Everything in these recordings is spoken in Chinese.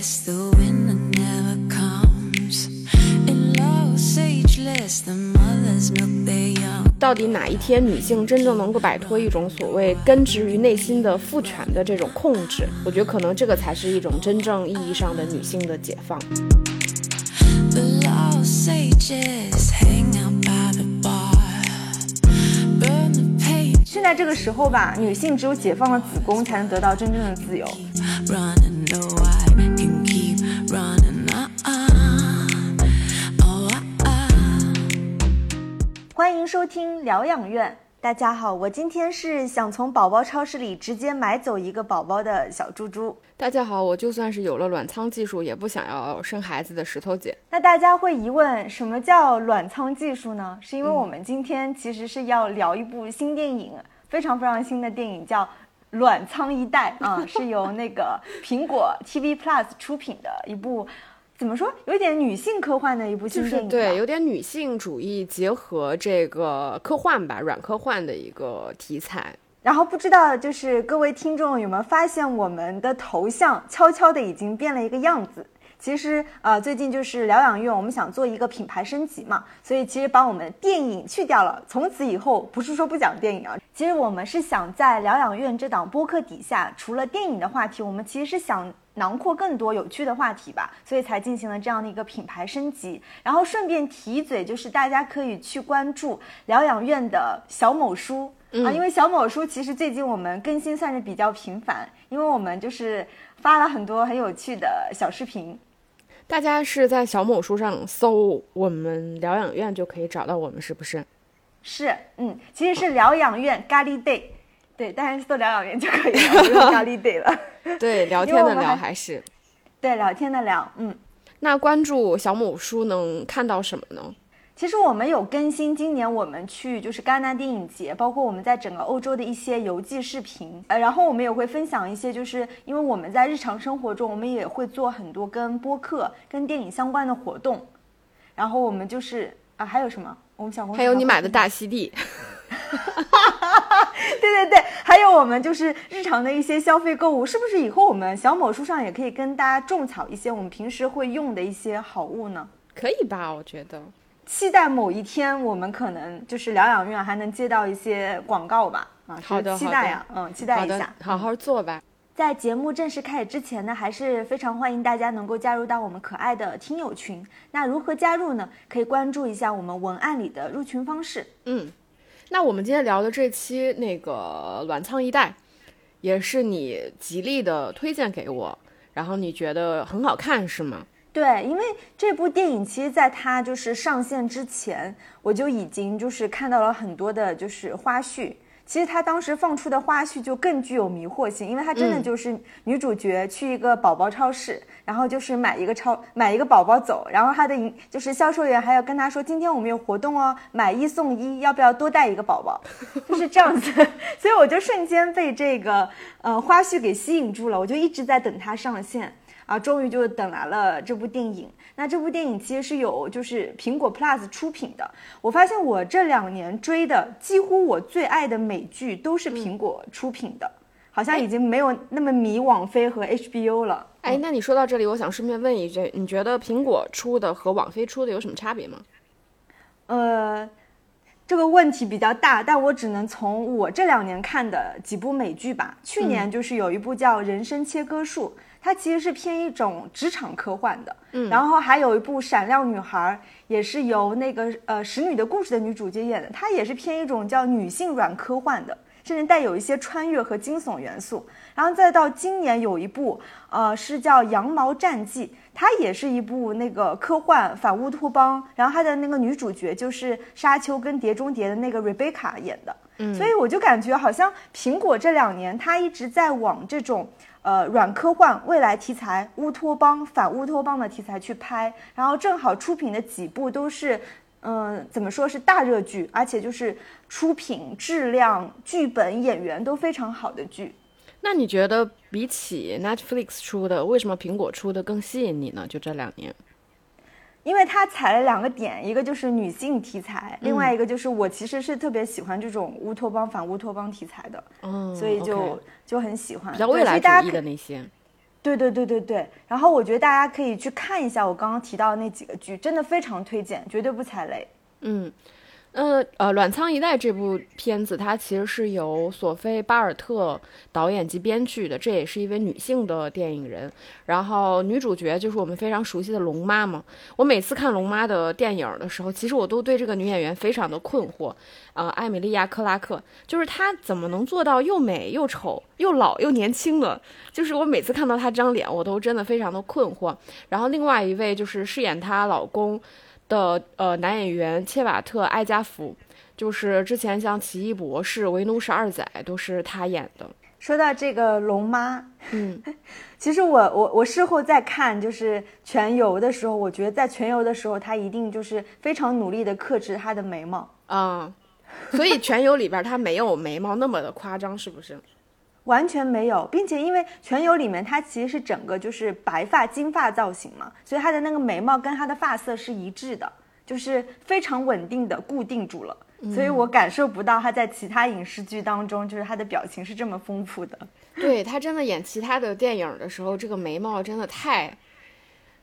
When I never comes in low sageless the mother's milk they 到底哪一天女性真正能够摆脱一种所谓根植于内心的父权的这种控制？我觉得可能这个才是一种真正意义上的女性的解放。现在这个时候吧，女性只有解放了子宫，才能得到真正的自由。欢迎收听疗养院。大家好，我今天是想从宝宝超市里直接买走一个宝宝的小猪猪。大家好，我就算是有了卵仓技术，也不想要生孩子的石头姐。那大家会疑问，什么叫卵仓技术呢？是因为我们今天其实是要聊一部新电影，非常非常新的电影，叫《卵仓一代》啊，是由那个苹果 TV Plus 出品的一部，怎么说，有点女性科幻的一部就是新电影吧。对，有点女性主义结合这个科幻吧，软科幻的一个题材。然后不知道就是各位听众有没有发现，我们的头像悄悄的已经变了一个样子。其实呃，最近就是疗养院，我们想做一个品牌升级嘛，所以其实把我们电影去掉了。从此以后，不是说不讲电影啊，其实我们是想在疗养院这档播客底下，除了电影的话题，我们其实是想囊括更多有趣的话题吧，所以才进行了这样的一个品牌升级。然后顺便提一嘴，就是大家可以去关注疗养院的小某书。啊，因为小某书其实最近我们更新算是比较频繁，因为我们就是发了很多很有趣的小视频。大家是在小某书上搜我们疗养院就可以找到我们，是不是？是，嗯，其实是疗养院咖喱 day，对，当然是搜疗养院就可以了，不用咖喱 day 了。对，聊天的聊还还是。对，聊天的聊，嗯。那关注小某书能看到什么呢？其实我们有更新，今年我们去就是戛纳电影节，包括我们在整个欧洲的一些游记视频，呃，然后我们也会分享一些，就是因为我们在日常生活中，我们也会做很多跟播客、跟电影相关的活动，然后我们就是啊，还有什么？我们小红书还有你买的大。大溪地，对对对，还有我们就是日常的一些消费购物，是不是以后我们小某书上也可以跟大家种草一些我们平时会用的一些好物呢？可以吧？我觉得。期待某一天我们可能就是疗养院还能接到一些广告吧？啊，是好的期待呀，嗯，期待一下。，好好做吧。在节目正式开始之前呢，还是非常欢迎大家能够加入到我们可爱的听友群。那如何加入呢？可以关注一下我们文案里的入群方式。嗯，那我们今天聊的这期那个卵仓一代，也是你极力的推荐给我，然后你觉得很好看是吗？对，因为这部电影其实在它就是上线之前，我就已经就是看到了很多的就是花絮。其实他当时放出的花絮就更具有迷惑性，因为他真的嗯就是女主角去一个宝宝超市，然后就是买一个超买一个宝宝走，然后他的营就是销售员还要跟他说，今天我们有活动哦，买一送一，要不要多带一个宝宝？就是这样子，所以我就瞬间被这个呃花絮给吸引住了，我就一直在等它上线。啊，终于就等来了这部电影。那这部电影其实是有就是苹果 Plus 出品的。我发现我这两年追的几乎我最爱的美剧都是苹果出品的，好像已经没有那么迷网飞和 HBO 了。哎，那你说到这里，我想顺便问一句，你觉得苹果出的和网飞出的有什么差别吗？呃，这个问题比较大，但我只能从我这两年看的几部美剧吧。去年就是有一部叫《人生切割术》，它其实是偏一种职场科幻的。嗯，然后还有一部《闪亮女孩》，也是由那个呃《使女的故事》的女主角演的，它也是偏一种叫女性软科幻的。甚至带有一些穿越和惊悚元素，然后再到今年有一部，呃，是叫《羊毛战记》，它也是一部那个科幻反乌托邦，然后它的那个女主角就是《沙丘》跟《碟中谍》的那个 Rebecca 演的，嗯，所以我就感觉好像苹果这两年它一直在往这种呃软科幻、未来题材、乌托邦、反乌托邦的题材去拍，然后正好出品的几部都是。嗯，怎么说是大热剧，而且就是出品质量、剧本、演员都非常好的剧。那你觉得比起 Netflix 出的，为什么苹果出的更吸引你呢？就这两年，因为他踩了两个点，一个就是女性题材，另外一个就是我其实是特别喜欢这种乌托邦、反乌托邦题材的，嗯，所以就就很喜欢。比较未来主义的那些。对对对对对。然后我觉得大家可以去看一下我刚刚提到的那几个剧，真的非常推荐，绝对不踩雷。嗯。呃呃，卵仓一代这部片子，它其实是由索菲·巴尔特导演及编剧的，这也是一位女性的电影人。然后女主角就是我们非常熟悉的龙妈嘛。我每次看龙妈的电影的时候，其实我都对这个女演员非常的困惑。呃，艾米莉亚·克拉克，就是她怎么能做到又美又丑又老又年轻的？就是我每次看到她这张脸，我都真的非常的困惑。然后另外一位就是饰演她老公。的呃男演员切瓦特·艾加福，就是之前像《奇异博士》《为奴十二载》都是他演的。说到这个龙妈，嗯，其实我我我事后再看，就是全游的时候，我觉得在全游的时候，他一定就是非常努力的克制他的眉毛啊，所以全游里边他没有眉毛那么的夸张，是不是？完全没有，并且因为全游里面它其实是整个就是白发金发造型嘛，所以她的那个眉毛跟她的发色是一致的，就是非常稳定的固定住了，所以我感受不到他在其他影视剧当中就是他的表情是这么丰富的。对他真的演其他的电影的时候，这个眉毛真的太，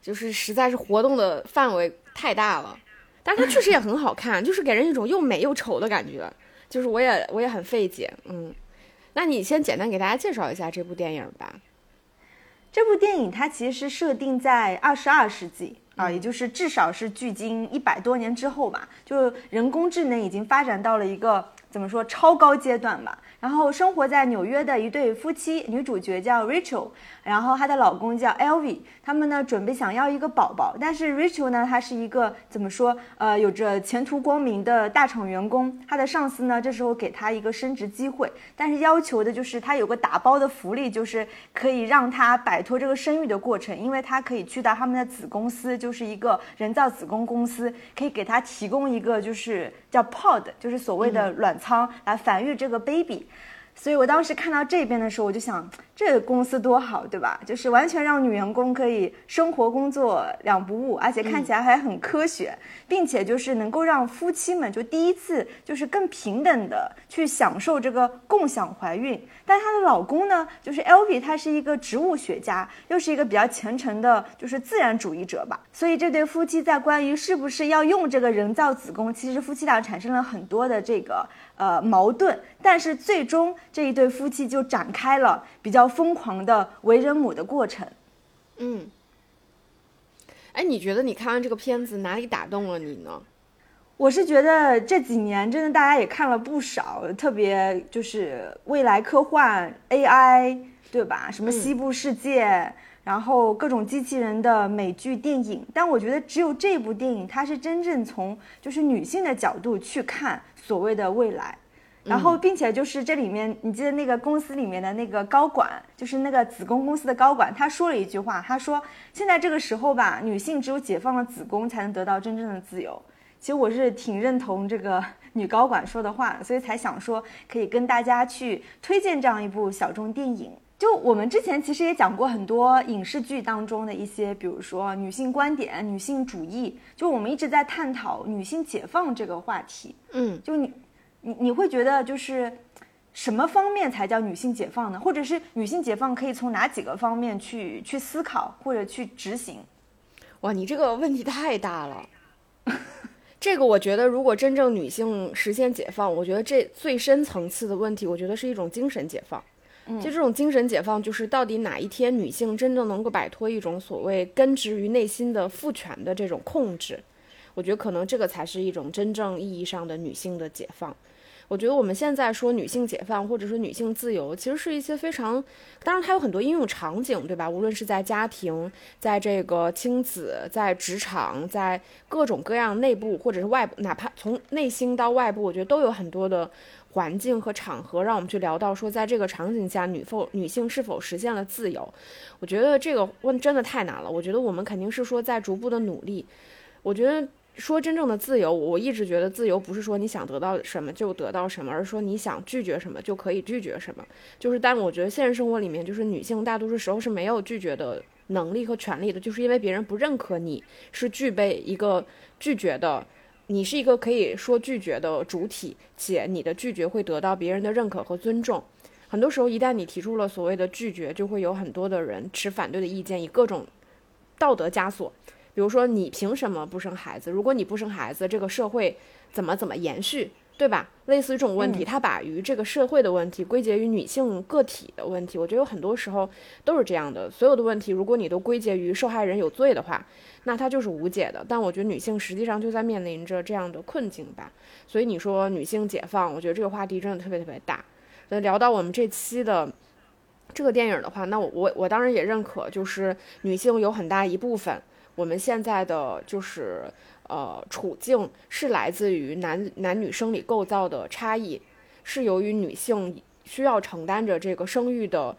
就是实在是活动的范围太大了，但是他确实也很好看，就是给人一种又美又丑的感觉，就是我也我也很费解，嗯。那你先简单给大家介绍一下这部电影吧。这部电影它其实是设定在二十二世纪啊，也就是至少是距今一百多年之后吧，就人工智能已经发展到了一个怎么说超高阶段吧。然后生活在纽约的一对夫妻，女主角叫 Rachel，然后她的老公叫 Elvie，他们呢准备想要一个宝宝，但是 Rachel 呢，她是一个怎么说，呃，有着前途光明的大厂员工，她的上司呢这时候给她一个升职机会，但是要求的就是她有个打包的福利，就是可以让她摆脱这个生育的过程，因为她可以去到他们的子公司，就是一个人造子宫公司，可以给她提供一个就是叫 pod，就是所谓的卵仓来繁育这个 baby。所以我当时看到这边的时候，我就想。这个公司多好，对吧？就是完全让女员工可以生活工作两不误，而且看起来还很科学，并且就是能够让夫妻们就第一次就是更平等的去享受这个共享怀孕。但她的老公呢，就是 L B，他是一个植物学家，又是一个比较虔诚的，就是自然主义者吧。所以这对夫妻在关于是不是要用这个人造子宫，其实夫妻俩产生了很多的这个呃矛盾。但是最终这一对夫妻就展开了比较。疯狂的为人母的过程，嗯，哎，你觉得你看完这个片子哪里打动了你呢？我是觉得这几年真的大家也看了不少，特别就是未来科幻 AI，对吧？什么西部世界，然后各种机器人的美剧电影，但我觉得只有这部电影，它是真正从就是女性的角度去看所谓的未来。然后，并且就是这里面，你记得那个公司里面的那个高管，就是那个子宫公司的高管，他说了一句话，他说：“现在这个时候吧，女性只有解放了子宫，才能得到真正的自由。”其实我是挺认同这个 女高管说的话，所以才想说可以跟大家去推荐这样一部小众电影。就我们之前其实也讲过很多影视剧当中的一些，比如说女性观点、女性主义，就我们一直在探讨女性解放这个话题。嗯，就你。你你会觉得就是什么方面才叫女性解放呢？或者是女性解放可以从哪几个方面去去思考或者去执行？哇，你这个问题太大了。这个我觉得，如果真正女性实现解放，我觉得这最深层次的问题，我觉得是一种精神解放。就这种精神解放，就是到底哪一天女性真正能够摆脱一种所谓根植于内心的父权的这种控制？我觉得可能这个才是一种真正意义上的女性的解放。我觉得我们现在说女性解放，或者说女性自由，其实是一些非常，当然它有很多应用场景，对吧？无论是在家庭，在这个亲子，在职场，在各种各样内部或者是外部，哪怕从内心到外部，我觉得都有很多的环境和场合，让我们去聊到说，在这个场景下，女否女性是否实现了自由？我觉得这个问真的太难了。我觉得我们肯定是说在逐步的努力。我觉得。说真正的自由，我一直觉得自由不是说你想得到什么就得到什么，而是说你想拒绝什么就可以拒绝什么。就是，但我觉得现实生活里面，就是女性大多数时候是没有拒绝的能力和权利的，就是因为别人不认可你是具备一个拒绝的，你是一个可以说拒绝的主体，且你的拒绝会得到别人的认可和尊重。很多时候，一旦你提出了所谓的拒绝，就会有很多的人持反对的意见，以各种道德枷锁，比如说你凭什么不生孩子？如果你不生孩子，这个社会怎么怎么延续？对吧？类似于这种问题，他把于这个社会的问题归结于女性个体的问题。我觉得有很多时候都是这样的。所有的问题，如果你都归结于受害人有罪的话，那它就是无解的。但我觉得女性实际上就在面临着这样的困境吧。所以你说女性解放，我觉得这个话题真的特别特别大。那聊到我们这期的这个电影的话，那我我我当然也认可，就是女性有很大一部分，我们现在的就是。呃，处境是来自于男男女生理构造的差异，是由于女性需要承担着这个生育的，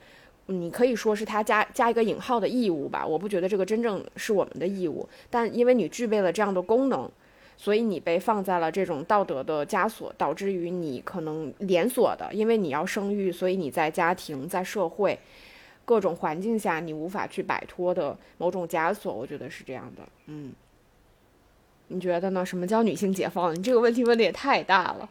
你可以说是她加加一个引号的义务吧。我不觉得这个真正是我们的义务，但因为你具备了这样的功能，所以你被放在了这种道德的枷锁，导致于你可能连锁的，因为你要生育，所以你在家庭、在社会各种环境下，你无法去摆脱的某种枷锁。我觉得是这样的，嗯。你觉得呢？什么叫女性解放？你这个问题问的也太大了。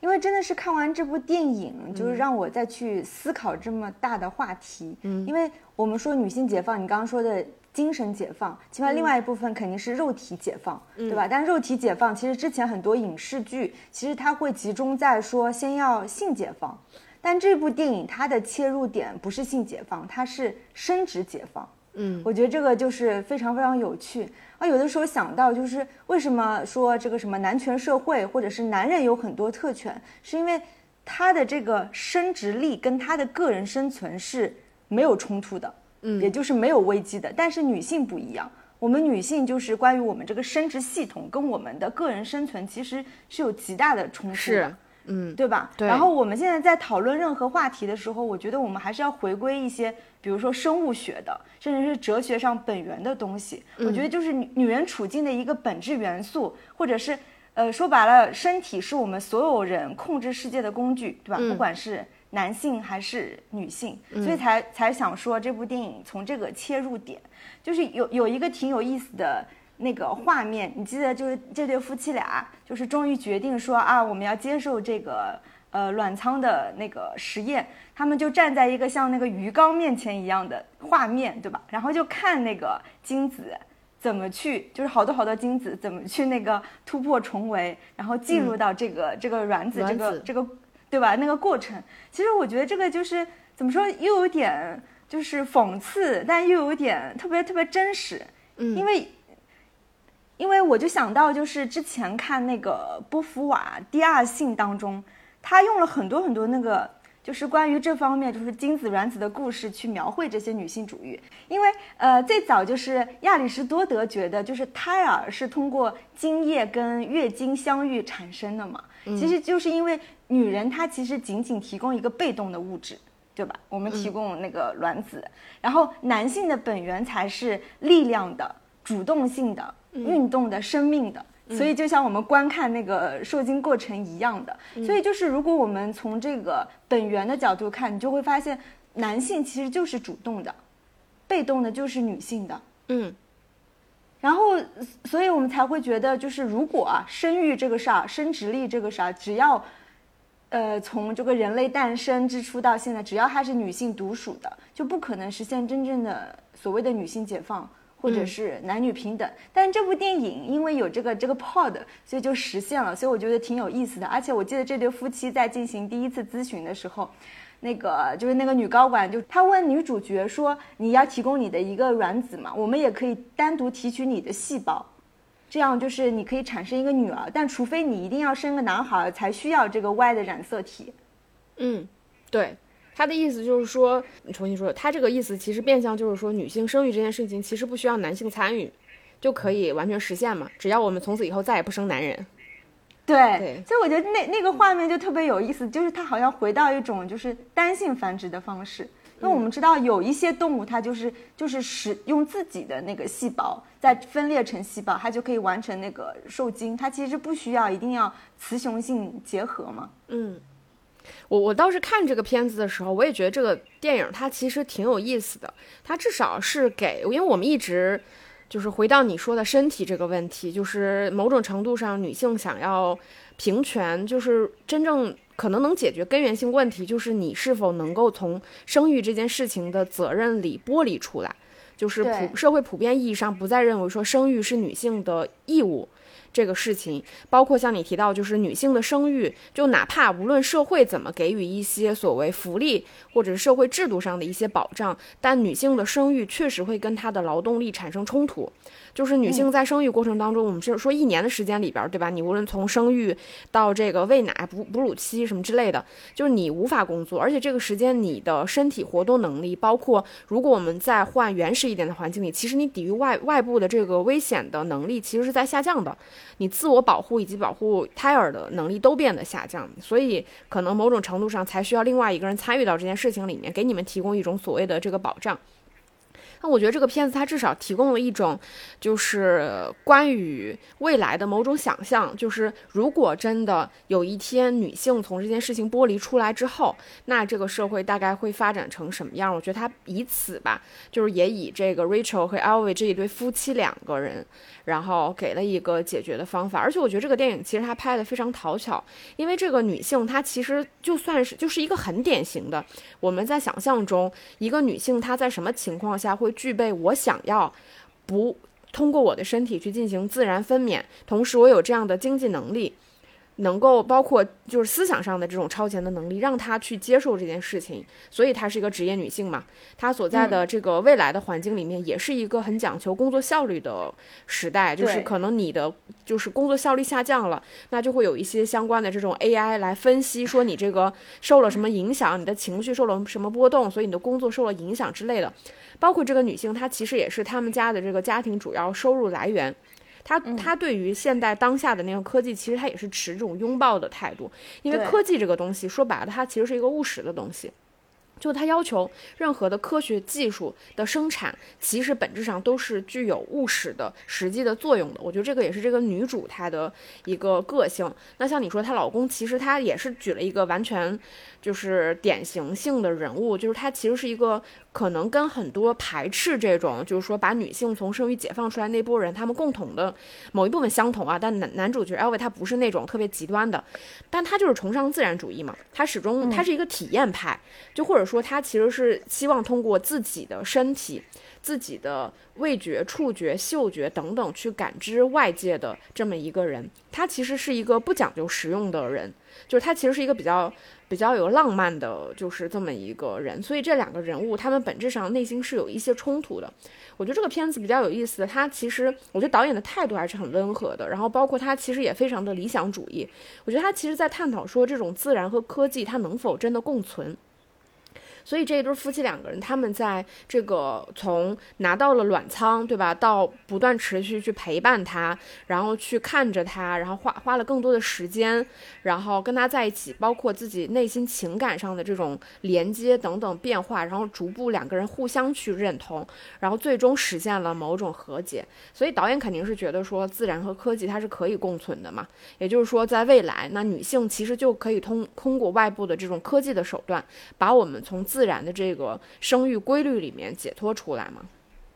因为真的是看完这部电影，就是让我再去思考这么大的话题。嗯，因为我们说女性解放，你刚刚说的精神解放，起码另外一部分肯定是肉体解放，对吧？但肉体解放，其实之前很多影视剧，其实它会集中在说先要性解放，但这部电影它的切入点不是性解放，它是生殖解放。嗯，我觉得这个就是非常非常有趣啊！有的时候想到，就是为什么说这个什么男权社会，或者是男人有很多特权，是因为他的这个生殖力跟他的个人生存是没有冲突的，嗯，也就是没有危机的。但是女性不一样，我们女性就是关于我们这个生殖系统跟我们的个人生存其实是有极大的冲突的。嗯，对吧？对。然后我们现在在讨论任何话题的时候，我觉得我们还是要回归一些，比如说生物学的，甚至是哲学上本源的东西。我觉得就是女女人处境的一个本质元素，或者是，呃，说白了，身体是我们所有人控制世界的工具，对吧？不管是男性还是女性，所以才才想说这部电影从这个切入点，就是有有一个挺有意思的。那个画面，你记得就是这对夫妻俩，就是终于决定说啊，我们要接受这个呃卵仓的那个实验。他们就站在一个像那个鱼缸面前一样的画面，对吧？然后就看那个精子怎么去，就是好多好多精子怎么去那个突破重围，然后进入到这个这个卵子这个这个，对吧？那个过程，其实我觉得这个就是怎么说，又有点就是讽刺，但又有点特别特别真实，嗯，因为。因为我就想到，就是之前看那个波伏娃《第二性》当中，他用了很多很多那个，就是关于这方面，就是精子卵子的故事去描绘这些女性主义。因为呃，最早就是亚里士多德觉得，就是胎儿是通过精液跟月经相遇产生的嘛。其实就是因为女人她其实仅仅提供一个被动的物质，对吧？我们提供那个卵子，然后男性的本源才是力量的、主动性的。运动的生命的，所以就像我们观看那个受精过程一样的，所以就是如果我们从这个本源的角度看，你就会发现男性其实就是主动的，被动的就是女性的。嗯，然后所以我们才会觉得，就是如果啊生育这个事儿，生殖力这个事儿，只要呃从这个人类诞生之初到现在，只要它是女性独属的，就不可能实现真正的所谓的女性解放。或者是男女平等，但这部电影因为有这个这个 pod，所以就实现了，所以我觉得挺有意思的。而且我记得这对夫妻在进行第一次咨询的时候，那个就是那个女高管就她问女主角说：“你要提供你的一个卵子嘛？我们也可以单独提取你的细胞，这样就是你可以产生一个女儿，但除非你一定要生个男孩才需要这个 Y 的染色体。”嗯，对。他的意思就是说，你重新说，他这个意思其实变相就是说，女性生育这件事情其实不需要男性参与，就可以完全实现嘛。只要我们从此以后再也不生男人。对，所以我觉得那那个画面就特别有意思，就是他好像回到一种就是单性繁殖的方式。因为我们知道有一些动物，它就是就是使用自己的那个细胞再分裂成细胞，它就可以完成那个受精，它其实不需要一定要雌雄性结合嘛。嗯。我我倒是看这个片子的时候，我也觉得这个电影它其实挺有意思的。它至少是给，因为我们一直就是回到你说的身体这个问题，就是某种程度上女性想要平权，就是真正可能能解决根源性问题，就是你是否能够从生育这件事情的责任里剥离出来，就是普社会普遍意义上不再认为说生育是女性的义务。这个事情，包括像你提到，就是女性的生育，就哪怕无论社会怎么给予一些所谓福利或者是社会制度上的一些保障，但女性的生育确实会跟她的劳动力产生冲突。就是女性在生育过程当中，我们是说一年的时间里边，对吧？你无论从生育到这个喂奶、哺哺乳期什么之类的，就是你无法工作，而且这个时间你的身体活动能力，包括如果我们在换原始一点的环境里，其实你抵御外外部的这个危险的能力其实是在下降的，你自我保护以及保护胎儿的能力都变得下降，所以可能某种程度上才需要另外一个人参与到这件事情里面，给你们提供一种所谓的这个保障。那我觉得这个片子它至少提供了一种，就是关于未来的某种想象，就是如果真的有一天女性从这件事情剥离出来之后，那这个社会大概会发展成什么样？我觉得它以此吧，就是也以这个 Rachel 和 e l v i 这一对夫妻两个人，然后给了一个解决的方法。而且我觉得这个电影其实它拍的非常讨巧，因为这个女性她其实就算是就是一个很典型的，我们在想象中一个女性她在什么情况下会具备我想要不通过我的身体去进行自然分娩，同时我有这样的经济能力，能够包括就是思想上的这种超前的能力，让她去接受这件事情。所以她是一个职业女性嘛，她所在的这个未来的环境里面，也是一个很讲求工作效率的时代，就是可能你的就是工作效率下降了，那就会有一些相关的这种 AI 来分析，说你这个受了什么影响，你的情绪受了什么波动，所以你的工作受了影响之类的。包括这个女性，她其实也是他们家的这个家庭主要收入来源。她她对于现代当下的那个科技，其实她也是持这种拥抱的态度，因为科技这个东西说白了，它其实是一个务实的东西。就它要求任何的科学技术的生产，其实本质上都是具有务实的实际的作用的。我觉得这个也是这个女主她的一个个性。那像你说她老公，其实他也是举了一个完全就是典型性的人物，就是他其实是一个可能跟很多排斥这种，就是说把女性从生育解放出来那波人，他们共同的某一部分相同啊。但男男主角 Elvie 他不是那种特别极端的，但他就是崇尚自然主义嘛，他始终他是一个体验派，就或者说他其实是希望通过自己的身体。自己的味觉、触觉、嗅觉等等去感知外界的这么一个人，他其实是一个不讲究实用的人，就是他其实是一个比较比较有浪漫的，就是这么一个人。所以这两个人物，他们本质上内心是有一些冲突的。我觉得这个片子比较有意思的，他其实我觉得导演的态度还是很温和的，然后包括他其实也非常的理想主义。我觉得他其实在探讨说，这种自然和科技它能否真的共存。所以这一对夫妻两个人，他们在这个从拿到了卵仓，对吧，到不断持续去陪伴他，然后去看着他，然后花花了更多的时间，然后跟他在一起，包括自己内心情感上的这种连接等等变化，然后逐步两个人互相去认同，然后最终实现了某种和解。所以导演肯定是觉得说，自然和科技它是可以共存的嘛，也就是说，在未来，那女性其实就可以通通过外部的这种科技的手段，把我们从自然的这个生育规律里面解脱出来嘛。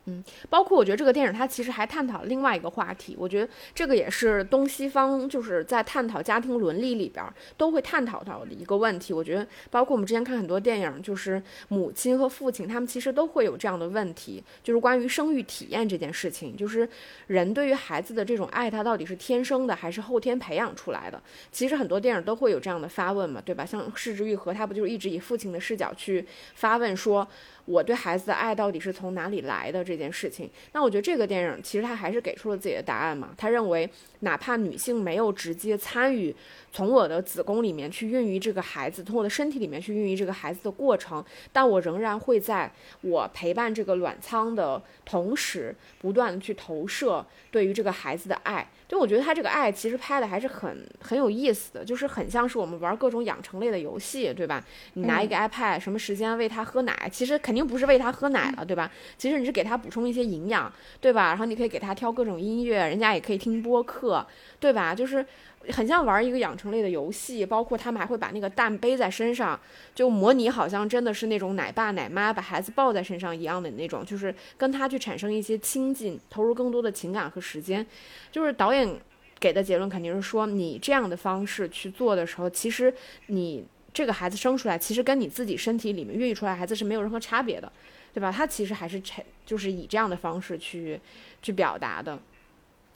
嗯，包括我觉得这个电影它其实还探讨另外一个话题，我觉得这个也是东西方就是在探讨家庭伦理里边都会探讨到的一个问题。我觉得包括我们之前看很多电影，就是母亲和父亲他们其实都会有这样的问题，就是关于生育体验这件事情，就是人对于孩子的这种爱，他到底是天生的还是后天培养出来的？其实很多电影都会有这样的发问嘛，对吧？像《失之愈合》，他不就是一直以父亲的视角去发问说。我对孩子的爱到底是从哪里来的这件事情，那我觉得这个电影其实他还是给出了自己的答案嘛。他认为，哪怕女性没有直接参与从我的子宫里面去孕育这个孩子，从我的身体里面去孕育这个孩子的过程，但我仍然会在我陪伴这个卵仓的同时，不断的去投射对于这个孩子的爱。就我觉得他这个爱其实拍的还是很很有意思的，就是很像是我们玩各种养成类的游戏，对吧？你拿一个 iPad，什么时间喂他喝奶，其实肯定不是喂他喝奶了，对吧？其实你是给他补充一些营养，对吧？然后你可以给他挑各种音乐，人家也可以听播客，对吧？就是很像玩一个养成类的游戏，包括他们还会把那个蛋背在身上，就模拟好像真的是那种奶爸奶妈把孩子抱在身上一样的那种，就是跟他去产生一些亲近，投入更多的情感和时间，就是导演。给的结论肯定是说，你这样的方式去做的时候，其实你这个孩子生出来，其实跟你自己身体里面孕育出来孩子是没有任何差别的，对吧？他其实还是产就是以这样的方式去去表达的。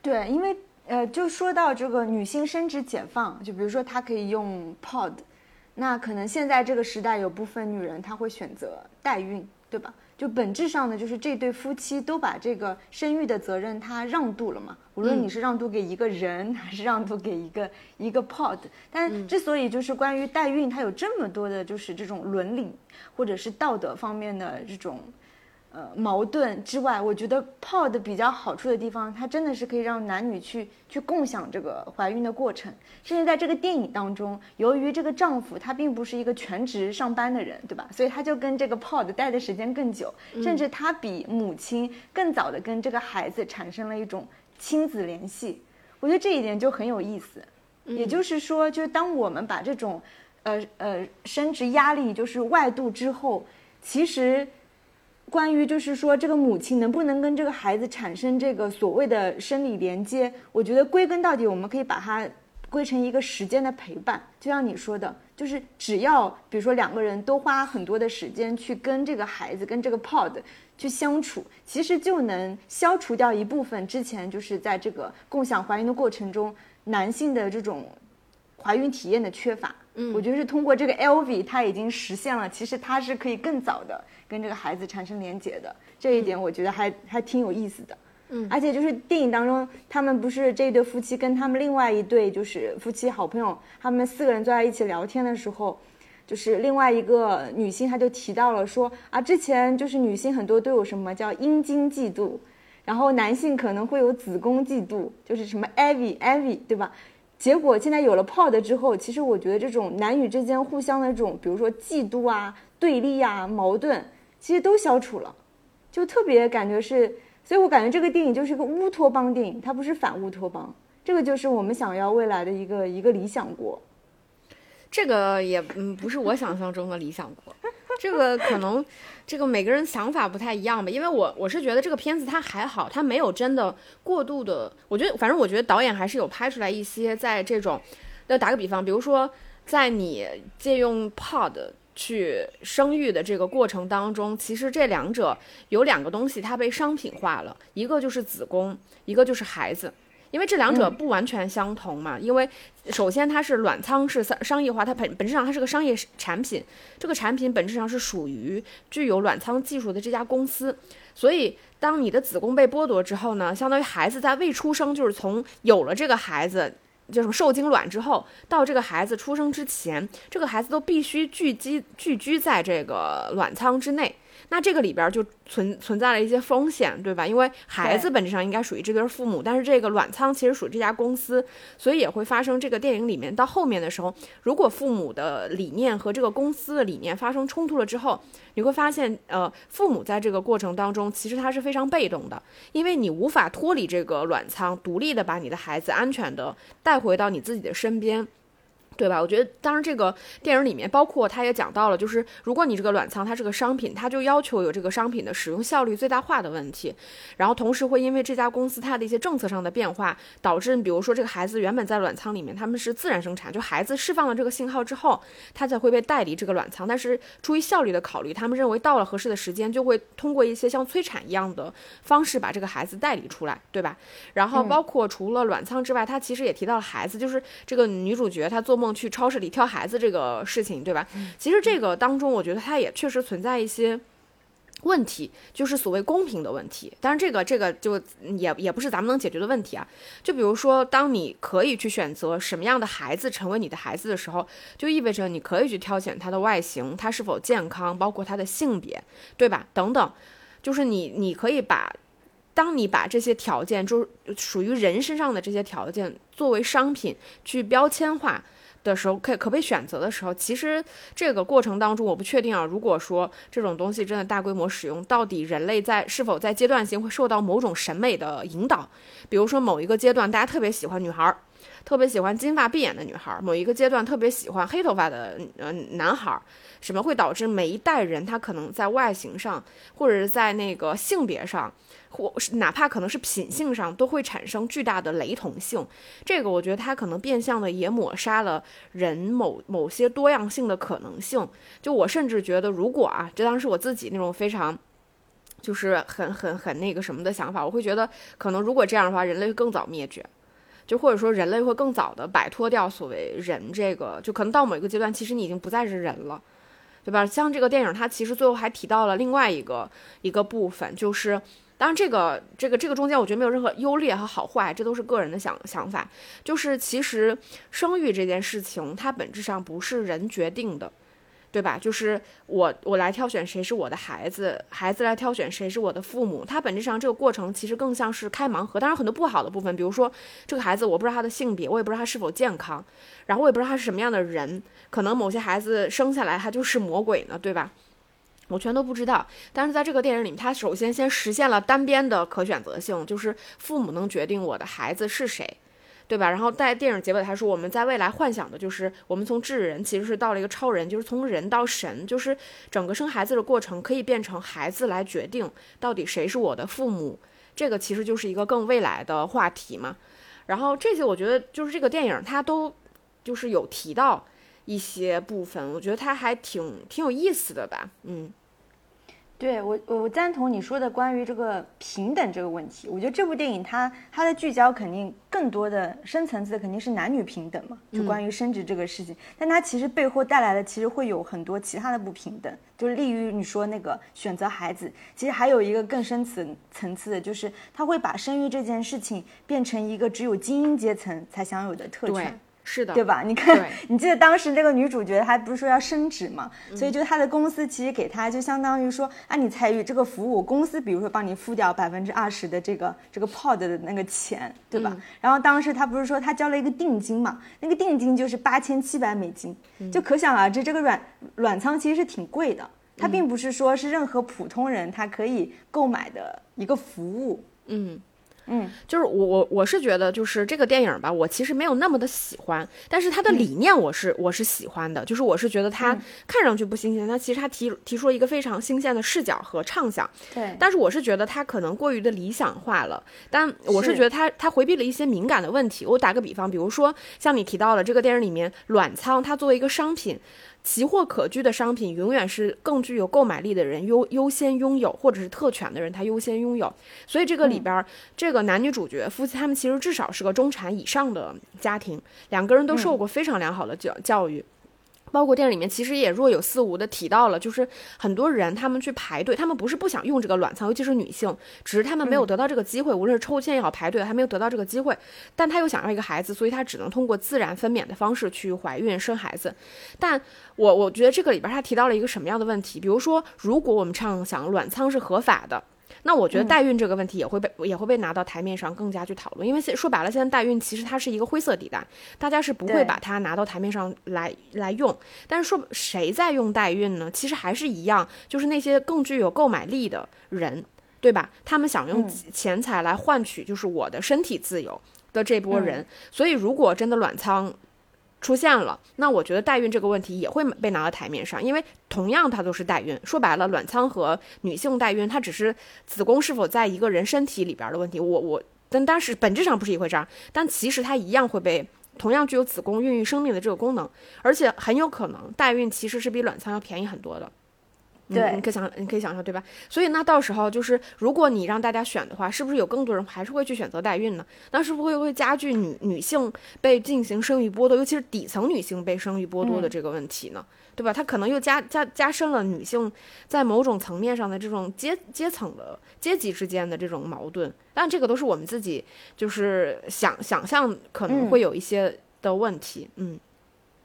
对，因为呃，就说到这个女性生殖解放，就比如说她可以用 pod，那可能现在这个时代有部分女人她会选择代孕，对吧？就本质上呢，就是这对夫妻都把这个生育的责任他让渡了嘛。无论你是让渡给一个人，还是让渡给一个一个 pod，但之所以就是关于代孕，它有这么多的，就是这种伦理或者是道德方面的这种。呃，矛盾之外，我觉得 pod 比较好处的地方，它真的是可以让男女去去共享这个怀孕的过程。甚至在这个电影当中，由于这个丈夫他并不是一个全职上班的人，对吧？所以他就跟这个 pod 待的时间更久，甚至他比母亲更早的跟这个孩子产生了一种亲子联系。我觉得这一点就很有意思。也就是说，就是当我们把这种呃呃生殖压力就是外度之后，其实。关于就是说这个母亲能不能跟这个孩子产生这个所谓的生理连接，我觉得归根到底，我们可以把它归成一个时间的陪伴。就像你说的，就是只要比如说两个人都花很多的时间去跟这个孩子、跟这个 pod 去相处，其实就能消除掉一部分之前就是在这个共享怀孕的过程中男性的这种怀孕体验的缺乏。嗯，我觉得是通过这个 LV，它已经实现了，其实它是可以更早的。跟这个孩子产生连结的这一点，我觉得还还挺有意思的。嗯，而且就是电影当中，他们不是这一对夫妻跟他们另外一对就是夫妻好朋友，他们四个人坐在一起聊天的时候，就是另外一个女性，她就提到了说啊，之前就是女性很多都有什么叫阴茎嫉妒，然后男性可能会有子宫嫉妒，就是什么 envy envy，对吧？结果现在有了 pod 之后，其实我觉得这种男女之间互相的这种，比如说嫉妒啊、对立啊、矛盾。其实都消除了，就特别感觉是，所以我感觉这个电影就是一个乌托邦电影，它不是反乌托邦，这个就是我们想要未来的一个一个理想国。这个也嗯不是我想象中的理想国，这个可能这个每个人想法不太一样吧，因为我我是觉得这个片子它还好，它没有真的过度的，我觉得反正我觉得导演还是有拍出来一些在这种，那打个比方，比如说在你借用 pod。去生育的这个过程当中，其实这两者有两个东西它被商品化了，一个就是子宫，一个就是孩子，因为这两者不完全相同嘛。因为首先它是卵仓是商商业化，它本本质上它是个商业产品，这个产品本质上是属于具有卵仓技术的这家公司，所以当你的子宫被剥夺之后呢，相当于孩子在未出生，就是从有了这个孩子。就是受精卵之后，到这个孩子出生之前，这个孩子都必须聚集聚居在这个卵舱之内。那这个里边就存存在了一些风险，对吧？因为孩子本质上应该属于这对父母，但是这个卵仓其实属于这家公司，所以也会发生这个电影里面到后面的时候，如果父母的理念和这个公司的理念发生冲突了之后，你会发现，呃，父母在这个过程当中其实他是非常被动的，因为你无法脱离这个卵仓，独立的把你的孩子安全的带回到你自己的身边。对吧？我觉得，当然，这个电影里面包括他也讲到了，就是如果你这个卵仓它是个商品，它就要求有这个商品的使用效率最大化的问题。然后同时会因为这家公司它的一些政策上的变化，导致比如说这个孩子原本在卵仓里面，他们是自然生产，就孩子释放了这个信号之后，他才会被带离这个卵仓。但是出于效率的考虑，他们认为到了合适的时间，就会通过一些像催产一样的方式把这个孩子带离出来，对吧？然后包括除了卵仓之外，他其实也提到了孩子，就是这个女主角她做梦。去超市里挑孩子这个事情，对吧？其实这个当中，我觉得它也确实存在一些问题，就是所谓公平的问题。当然，这个这个就也也不是咱们能解决的问题啊。就比如说，当你可以去选择什么样的孩子成为你的孩子的时候，就意味着你可以去挑选他的外形，他是否健康，包括他的性别，对吧？等等，就是你你可以把。当你把这些条件，就是属于人身上的这些条件，作为商品去标签化的时候，可可被选择的时候，其实这个过程当中，我不确定啊。如果说这种东西真的大规模使用，到底人类在是否在阶段性会受到某种审美的引导？比如说某一个阶段，大家特别喜欢女孩儿，特别喜欢金发碧眼的女孩，某一个阶段特别喜欢黑头发的呃男孩，什么会导致每一代人他可能在外形上，或者是在那个性别上，或是哪怕可能是品性上，都会产生巨大的雷同性。这个我觉得它可能变相的也抹杀了人某某些多样性的可能性。就我甚至觉得，如果啊，这当时我自己那种非常。就是很很很那个什么的想法，我会觉得可能如果这样的话，人类会更早灭绝，就或者说人类会更早的摆脱掉所谓人这个，就可能到某一个阶段，其实你已经不再是人了，对吧？像这个电影，它其实最后还提到了另外一个一个部分，就是当然这个这个这个中间，我觉得没有任何优劣和好坏，这都是个人的想想法。就是其实生育这件事情，它本质上不是人决定的。对吧？就是我，我来挑选谁是我的孩子，孩子来挑选谁是我的父母。它本质上这个过程其实更像是开盲盒。当然，很多不好的部分，比如说这个孩子，我不知道他的性别，我也不知道他是否健康，然后我也不知道他是什么样的人。可能某些孩子生下来他就是魔鬼呢，对吧？我全都不知道。但是在这个电影里面，他首先先实现了单边的可选择性，就是父母能决定我的孩子是谁。对吧？然后在电影结尾，他说我们在未来幻想的就是我们从智人其实是到了一个超人，就是从人到神，就是整个生孩子的过程可以变成孩子来决定到底谁是我的父母，这个其实就是一个更未来的话题嘛。然后这些我觉得就是这个电影它都就是有提到一些部分，我觉得它还挺挺有意思的吧，嗯。对我，我我赞同你说的关于这个平等这个问题。我觉得这部电影它它的聚焦肯定更多的深层次的肯定是男女平等嘛，就关于生殖这个事情。但它其实背后带来的其实会有很多其他的不平等，就是利于你说那个选择孩子。其实还有一个更深层层次的，就是它会把生育这件事情变成一个只有精英阶层才享有的特权。是的，对吧？你看，你记得当时那个女主角还不是说要升职嘛？所以就她的公司其实给她就相当于说，啊，你参与这个服务，公司比如说帮你付掉百分之二十的这个这个 pod 的那个钱，对吧？然后当时她不是说她交了一个定金嘛？那个定金就是八千七百美金，就可想而知，这个软软仓其实是挺贵的，它并不是说是任何普通人他可以购买的一个服务，嗯。嗯，就是我我我是觉得，就是这个电影吧，我其实没有那么的喜欢，但是它的理念我是我是喜欢的，就是我是觉得它看上去不新鲜，它其实它提提出了一个非常新鲜的视角和畅想，对，但是我是觉得它可能过于的理想化了，但我是觉得它它回避了一些敏感的问题。我打个比方，比如说像你提到了这个电影里面卵仓，它作为一个商品。奇货可居的商品永远是更具有购买力的人优优先拥有，或者是特权的人他优先拥有。所以这个里边，这个男女主角夫妻他们其实至少是个中产以上的家庭，两个人都受过非常良好的教教育。包括电影里面其实也若有似无的提到了，就是很多人他们去排队，他们不是不想用这个卵巢，尤其是女性，只是他们没有得到这个机会，无论是抽签也好，排队还没有得到这个机会。但他又想要一个孩子，所以他只能通过自然分娩的方式去怀孕生孩子。但我我觉得这个里边他提到了一个什么样的问题？比如说，如果我们畅想卵仓是合法的。那我觉得代孕这个问题也会被也会被拿到台面上更加去讨论，因为现说白了，现在代孕其实它是一个灰色地带，大家是不会把它拿到台面上来来用。但是说谁在用代孕呢？其实还是一样，就是那些更具有购买力的人，对吧？他们想用钱财来换取就是我的身体自由的这波人。所以如果真的卵仓。出现了，那我觉得代孕这个问题也会被拿到台面上，因为同样它都是代孕。说白了，卵仓和女性代孕，它只是子宫是否在一个人身体里边的问题。我我，但但是本质上不是一回事儿。但其实它一样会被同样具有子宫孕育生命的这个功能，而且很有可能代孕其实是比卵仓要便宜很多的。对，你可以想，你可以想象，对吧？所以那到时候就是，如果你让大家选的话，是不是有更多人还是会去选择代孕呢？那是不是会加剧女女性被进行生育剥夺，尤其是底层女性被生育剥夺的这个问题呢？对吧？它可能又加加加深了女性在某种层面上的这种阶阶层的阶级之间的这种矛盾。但这个都是我们自己就是想想象可能会有一些的问题。嗯。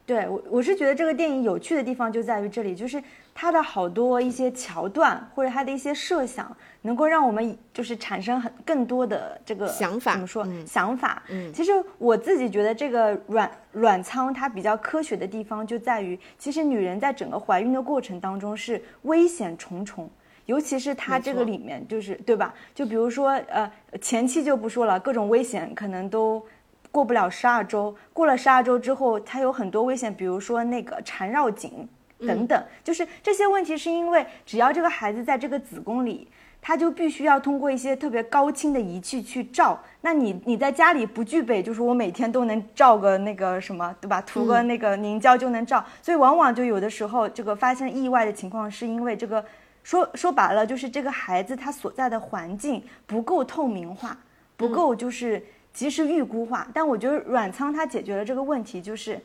对我，我是觉得这个电影有趣的地方就在于这里，就是它的好多一些桥段或者它的一些设想，能够让我们就是产生很更多的这个想法。怎么说？想法。嗯，其实我自己觉得这个软软仓它比较科学的地方就在于，其实女人在整个怀孕的过程当中是危险重重，尤其是它这个里面就是对吧？就比如说呃前期就不说了，各种危险可能都。过不了十二周，过了十二周之后，它有很多危险，比如说那个缠绕颈等等，就是这些问题是因为只要这个孩子在这个子宫里。他就必须要通过一些特别高清的仪器去照。那你你在家里不具备，就是我每天都能照个那个什么，对吧？涂个那个凝胶就能照。所以往往就有的时候这个发生意外的情况，是因为这个说说白了就是这个孩子他所在的环境不够透明化，不够就是及时预估化。但我觉得软仓它解决了这个问题，就是。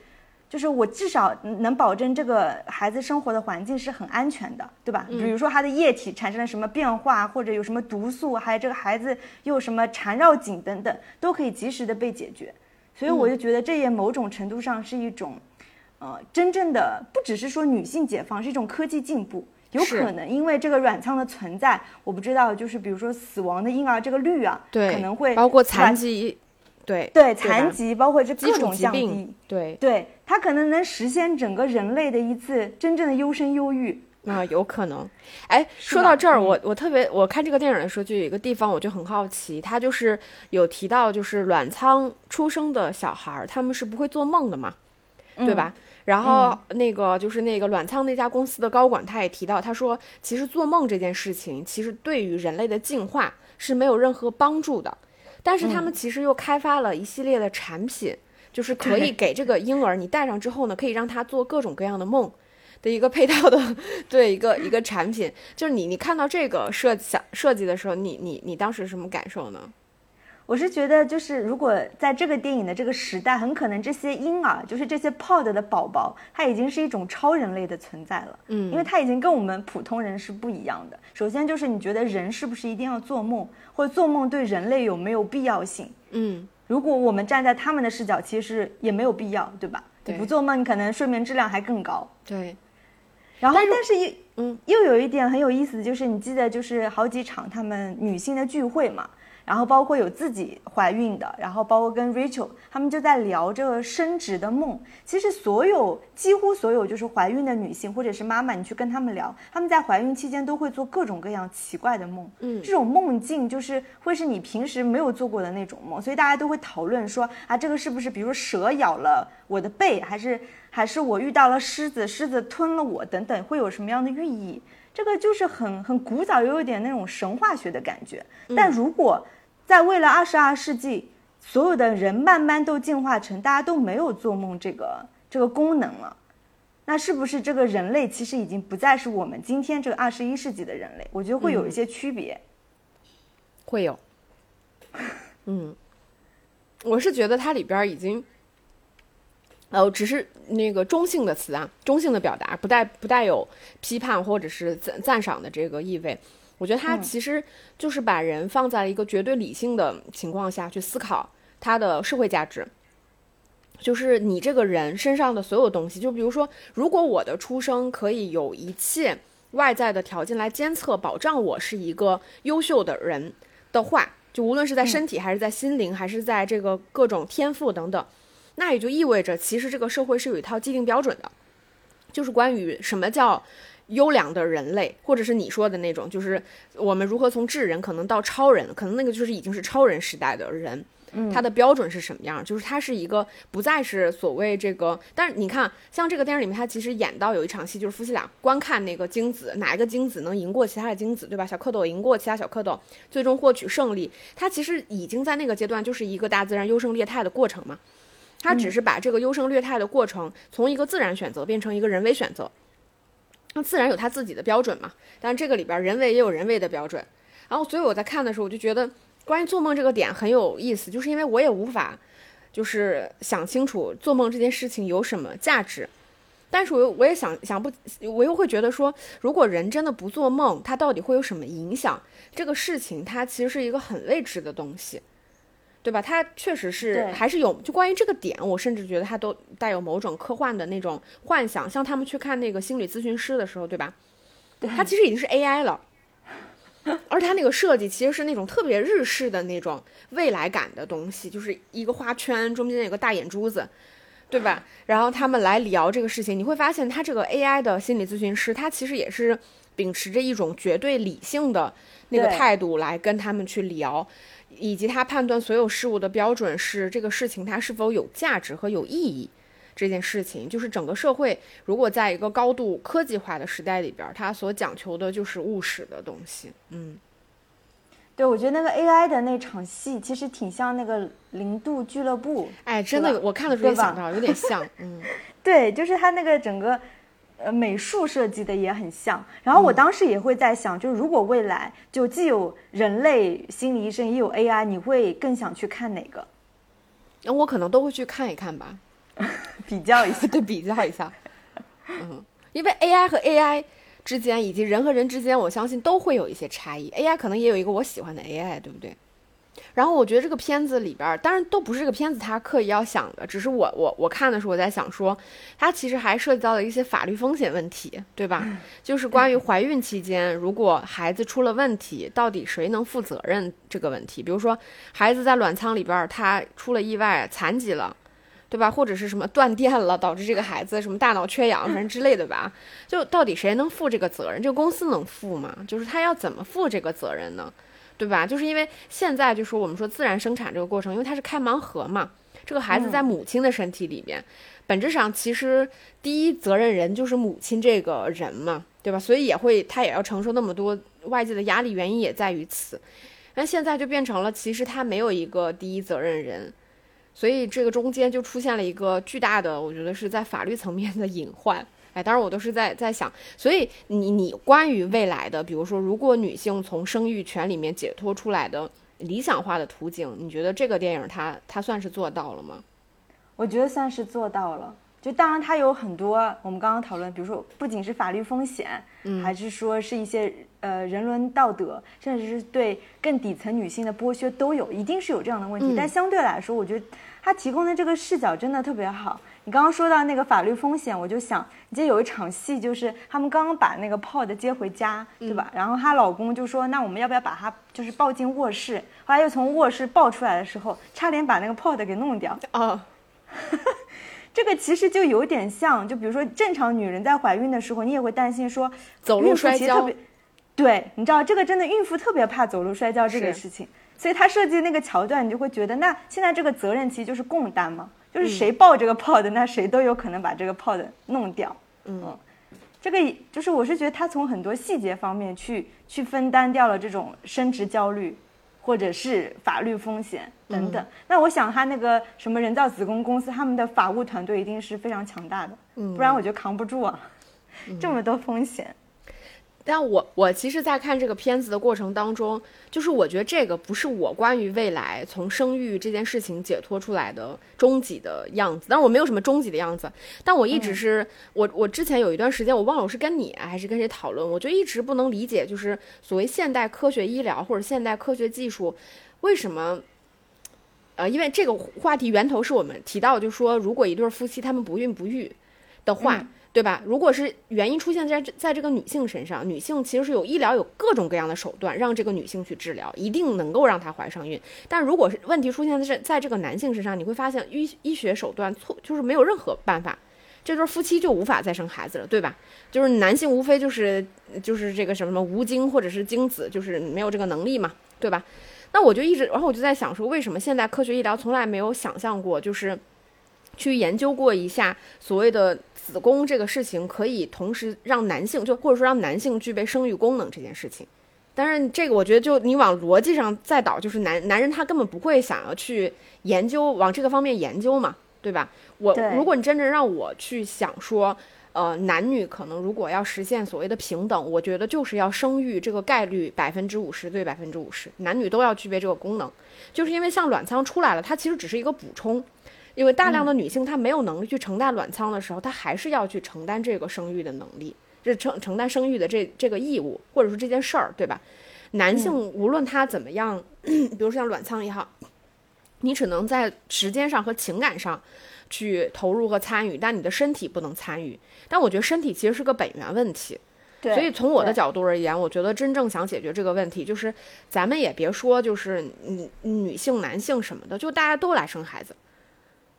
就是我至少能保证这个孩子生活的环境是很安全的，对吧？比如说他的液体产生了什么变化，或者有什么毒素，还有这个孩子又有什么缠绕颈等等，都可以及时的被解决。所以我就觉得这也某种程度上是一种，呃，真正的不只是说女性解放，是一种科技进步。有可能因为这个卵仓的存在，我不知道，就是比如说死亡的婴儿这个率啊，对，可能会包括残疾。对对，残疾包括这各种降低，对对，它可能能实现整个人类的一次真正的优生优育啊，有可能。哎，说到这儿，我我特别我看这个电影的时候，就有一个地方我就很好奇，他就是有提到，就是卵仓出生的小孩儿，他们是不会做梦的嘛，对吧？然后那个就是那个卵仓那家公司的高管，他也提到，他说，其实做梦这件事情，其实对于人类的进化是没有任何帮助的。但是他们其实又开发了一系列的产品，就是可以给这个婴儿你戴上之后呢，可以让他做各种各样的梦的一个配套的，对一个一个产品。就是你你看到这个设想设计的时候，你你你当时什么感受呢？我是觉得，就是如果在这个电影的这个时代，很可能这些婴儿，就是这些 pod 的宝宝，他已经是一种超人类的存在了。嗯，因为他已经跟我们普通人是不一样的。首先就是你觉得人是不是一定要做梦，或者做梦对人类有没有必要性？嗯，如果我们站在他们的视角，其实也没有必要，对吧？你不做梦，你可能睡眠质量还更高。对。然后，但是又嗯，又有一点很有意思的就是，你记得就是好几场他们女性的聚会嘛。然后包括有自己怀孕的，然后包括跟 Rachel 他们就在聊这个生殖的梦。其实所有几乎所有就是怀孕的女性或者是妈妈，你去跟他们聊，他们在怀孕期间都会做各种各样奇怪的梦。嗯，这种梦境就是会是你平时没有做过的那种梦，所以大家都会讨论说啊，这个是不是比如蛇咬了我的背，还是还是我遇到了狮子，狮子吞了我等等，会有什么样的寓意？这个就是很很古早又有点那种神话学的感觉。但如果在未来二十二世纪，所有的人慢慢都进化成大家都没有做梦这个这个功能了，那是不是这个人类其实已经不再是我们今天这个二十一世纪的人类？我觉得会有一些区别，会有。嗯，我是觉得它里边已经，呃，只是那个中性的词啊，中性的表达，不带不带有批判或者是赞赞赏的这个意味。我觉得他其实就是把人放在了一个绝对理性的情况下去思考他的社会价值，就是你这个人身上的所有东西，就比如说，如果我的出生可以有一切外在的条件来监测保障我是一个优秀的人的话，就无论是在身体还是在心灵还是在这个各种天赋等等，那也就意味着其实这个社会是有一套既定标准的，就是关于什么叫。优良的人类，或者是你说的那种，就是我们如何从智人可能到超人，可能那个就是已经是超人时代的人，他的标准是什么样？就是他是一个不再是所谓这个，但是你看，像这个电影里面，他其实演到有一场戏，就是夫妻俩观看那个精子，哪一个精子能赢过其他的精子，对吧？小蝌蚪赢过其他小蝌蚪，最终获取胜利。他其实已经在那个阶段，就是一个大自然优胜劣汰的过程嘛。他只是把这个优胜劣汰的过程，从一个自然选择变成一个人为选择。那自然有他自己的标准嘛，但这个里边人为也有人为的标准，然后所以我在看的时候，我就觉得关于做梦这个点很有意思，就是因为我也无法就是想清楚做梦这件事情有什么价值，但是我又我也想想不，我又会觉得说，如果人真的不做梦，它到底会有什么影响？这个事情它其实是一个很未知的东西。对吧？它确实是还是有，就关于这个点，我甚至觉得它都带有某种科幻的那种幻想。像他们去看那个心理咨询师的时候，对吧？它其实已经是 AI 了，而它那个设计其实是那种特别日式的那种未来感的东西，就是一个花圈中间有个大眼珠子，对吧？然后他们来聊这个事情，你会发现他这个 AI 的心理咨询师，他其实也是秉持着一种绝对理性的那个态度来跟他们去聊，以及他判断所有事物的标准是这个事情它是否有价值和有意义。这件事情就是整个社会，如果在一个高度科技化的时代里边儿，它所讲求的就是务实的东西。嗯，对，我觉得那个 AI 的那场戏其实挺像那个零度俱乐部。哎，真的，我看的时候也想到，有点像。嗯，对，就是它那个整个呃美术设计的也很像。然后我当时也会在想，就是如果未来就既有人类心理医生，也有 AI，你会更想去看哪个？那我可能都会去看一看吧。比较一下。对比较一下，嗯，因为 AI 和 AI 之间，以及人和人之间，我相信都会有一些差异。AI 可能也有一个我喜欢的 AI，对不对？然后我觉得这个片子里边儿，当然都不是这个片子他刻意要想的，只是我我我看的时候我在想说，他其实还涉及到了一些法律风险问题，对吧？就是关于怀孕期间，如果孩子出了问题，到底谁能负责任这个问题。比如说，孩子在卵仓里边儿他出了意外，残疾了。对吧？或者是什么断电了，导致这个孩子什么大脑缺氧，反正之类的吧。就到底谁能负这个责任？这个公司能负吗？就是他要怎么负这个责任呢？对吧？就是因为现在就是我们说自然生产这个过程，因为它是开盲盒嘛，这个孩子在母亲的身体里面，本质上其实第一责任人就是母亲这个人嘛，对吧？所以也会他也要承受那么多外界的压力，原因也在于此。那现在就变成了，其实他没有一个第一责任人。所以这个中间就出现了一个巨大的，我觉得是在法律层面的 隐患。哎，当然我都是在在想，所以你你关于未来的，比如说如果女性从生育权里面解脱出来的理想化的途径，你觉得这个电影它它算是做到了吗？我觉得算是做到了。就当然它有很多我们刚刚讨论，比如说不仅是法律风险，嗯，还是说是一些呃人伦道德，甚至是对更底层女性的剥削都有，一定是有这样的问题。嗯但相对来说，我觉得它提供的这个视角真的特别好。你刚刚说到那个法律风险，我就想，你记得有一场戏，就是他们刚刚把那个 Pod 接回家，对吧？然后她老公就说，那我们要不要把她就是抱进卧室？后来又从卧室抱出来的时候，差点把那个 Pod 给弄掉。哦，这个其实就有点像，就比如说正常女人在怀孕的时候，你也会担心说走路摔跤其实特别，对，你知道这个真的孕妇特别怕走路摔跤这个事情，所以她设计那个桥段，你就会觉得那现在这个责任其实就是共担嘛，就是谁抱这个 pod，、那谁都有可能把这个 pod 弄掉。嗯这个就是我是觉得他从很多细节方面去去分担掉了这种升职焦虑，或者是法律风险等等。那我想他那个什么人造子宫公司，他们的法务团队一定是非常强大的，不然我就扛不住啊，这么多风险。但我我其实，在看这个片子的过程当中，就是我觉得这个不是我关于未来从生育这件事情解脱出来的终极的样子，但是我没有什么终极的样子，但我一直是、我我之前有一段时间，我忘了我是跟你啊还是跟谁讨论，我就一直不能理解，就是所谓现代科学医疗或者现代科学技术为什么。呃，因为这个话题源头是我们提到，就说如果一对夫妻他们不孕不育的话，嗯对吧？如果是原因出现在这在这个女性身上，女性其实是有医疗有各种各样的手段让这个女性去治疗，一定能够让她怀上孕。但如果是问题出现在这在这个男性身上，你会发现医医学手段错就是没有任何办法，这对夫妻就无法再生孩子了，对吧？就是男性无非就是就是这个什么什么无精或者是精子，就是没有这个能力嘛，对吧？那我就一直，然后我就在想说，为什么现代科学医疗从来没有想象过，就是去研究过一下所谓的子宫这个事情，可以同时让男性就或者说让男性具备生育功能这件事情。但是这个我觉得，就你往逻辑上再导，就是男男人他根本不会想要去研究往这个方面研究嘛，对吧？我如果你真正让我去想说，呃，男女可能如果要实现所谓的平等，我觉得就是要生育这个概率百分之五十对百分之五十，男女都要具备这个功能。就是因为像卵仓出来了，它其实只是一个补充，因为大量的女性她没有能力去承担卵仓的时候，她还是要去承担这个生育的能力，这承承担生育的这这个义务，或者说这件事儿，对吧？男性无论他怎么样，比如说像卵仓也好，你只能在时间上和情感上去投入和参与，但你的身体不能参与。但我觉得身体其实是个本源问题，对，所以从我的角度而言，我觉得真正想解决这个问题，就是咱们也别说就是嗯女性、男性什么的，就大家都来生孩子，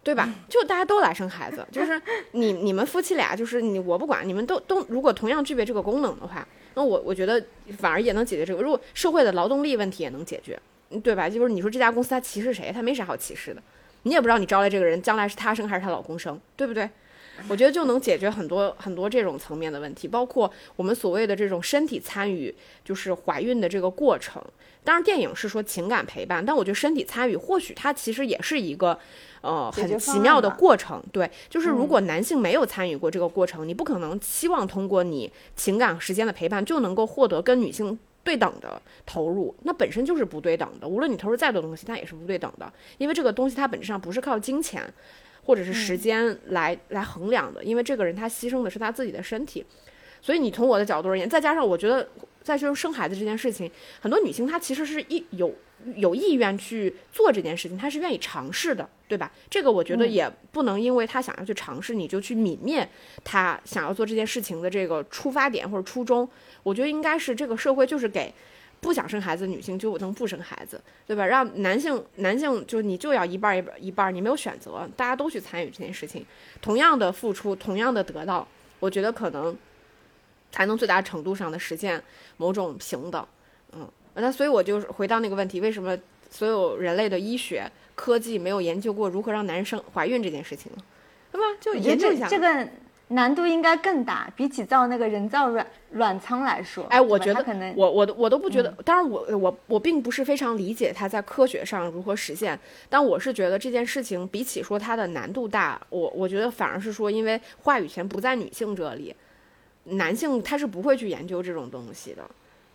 对吧？就大家都来生孩子，就是你你们夫妻俩，就是你我不管，你们都都如果同样具备这个功能的话，那我我觉得反而也能解决这个。如果社会的劳动力问题也能解决，对吧？就是你说这家公司他歧视谁？他没啥好歧视的，你也不知道你招来这个人将来是他生还是她老公生，对不对？我觉得就能解决很多很多这种层面的问题，包括我们所谓的这种身体参与，就是怀孕的这个过程。当然，电影是说情感陪伴，但我觉得身体参与或许它其实也是一个，呃，很奇妙的过程。对，就是如果男性没有参与过这个过程，你不可能期望通过你情感时间的陪伴就能够获得跟女性。对等的投入，那本身就是不对等的。无论你投入再多东西，它也是不对等的，因为这个东西它本质上不是靠金钱或者是时间来、来衡量的，因为这个人他牺牲的是他自己的身体。所以你从我的角度而言，再加上我觉得，再就是生孩子这件事情，很多女性她其实是一有有意愿去做这件事情，她是愿意尝试的，对吧？这个我觉得也不能因为她想要去尝试，你就去泯灭她想要做这件事情的这个出发点或者初衷。我觉得应该是这个社会就是给不想生孩子的女性就能不生孩子，对吧？让男性男性就你就要一半一半一半，你没有选择，大家都去参与这件事情，同样的付出，同样的得到，我觉得可能才能最大程度上的实现某种平等。嗯，那所以我就回到那个问题，为什么所有人类的医学科技没有研究过如何让男生怀孕这件事情呢？对吧？就研究一下。难度应该更大，比起造那个人造卵卵舱来说。哎，我觉得可能我我都我都不觉得，当然我我我并不是非常理解它在科学上如何实现，但我是觉得这件事情比起说它的难度大，我我觉得反而是说，因为话语权不在女性这里，男性他是不会去研究这种东西的。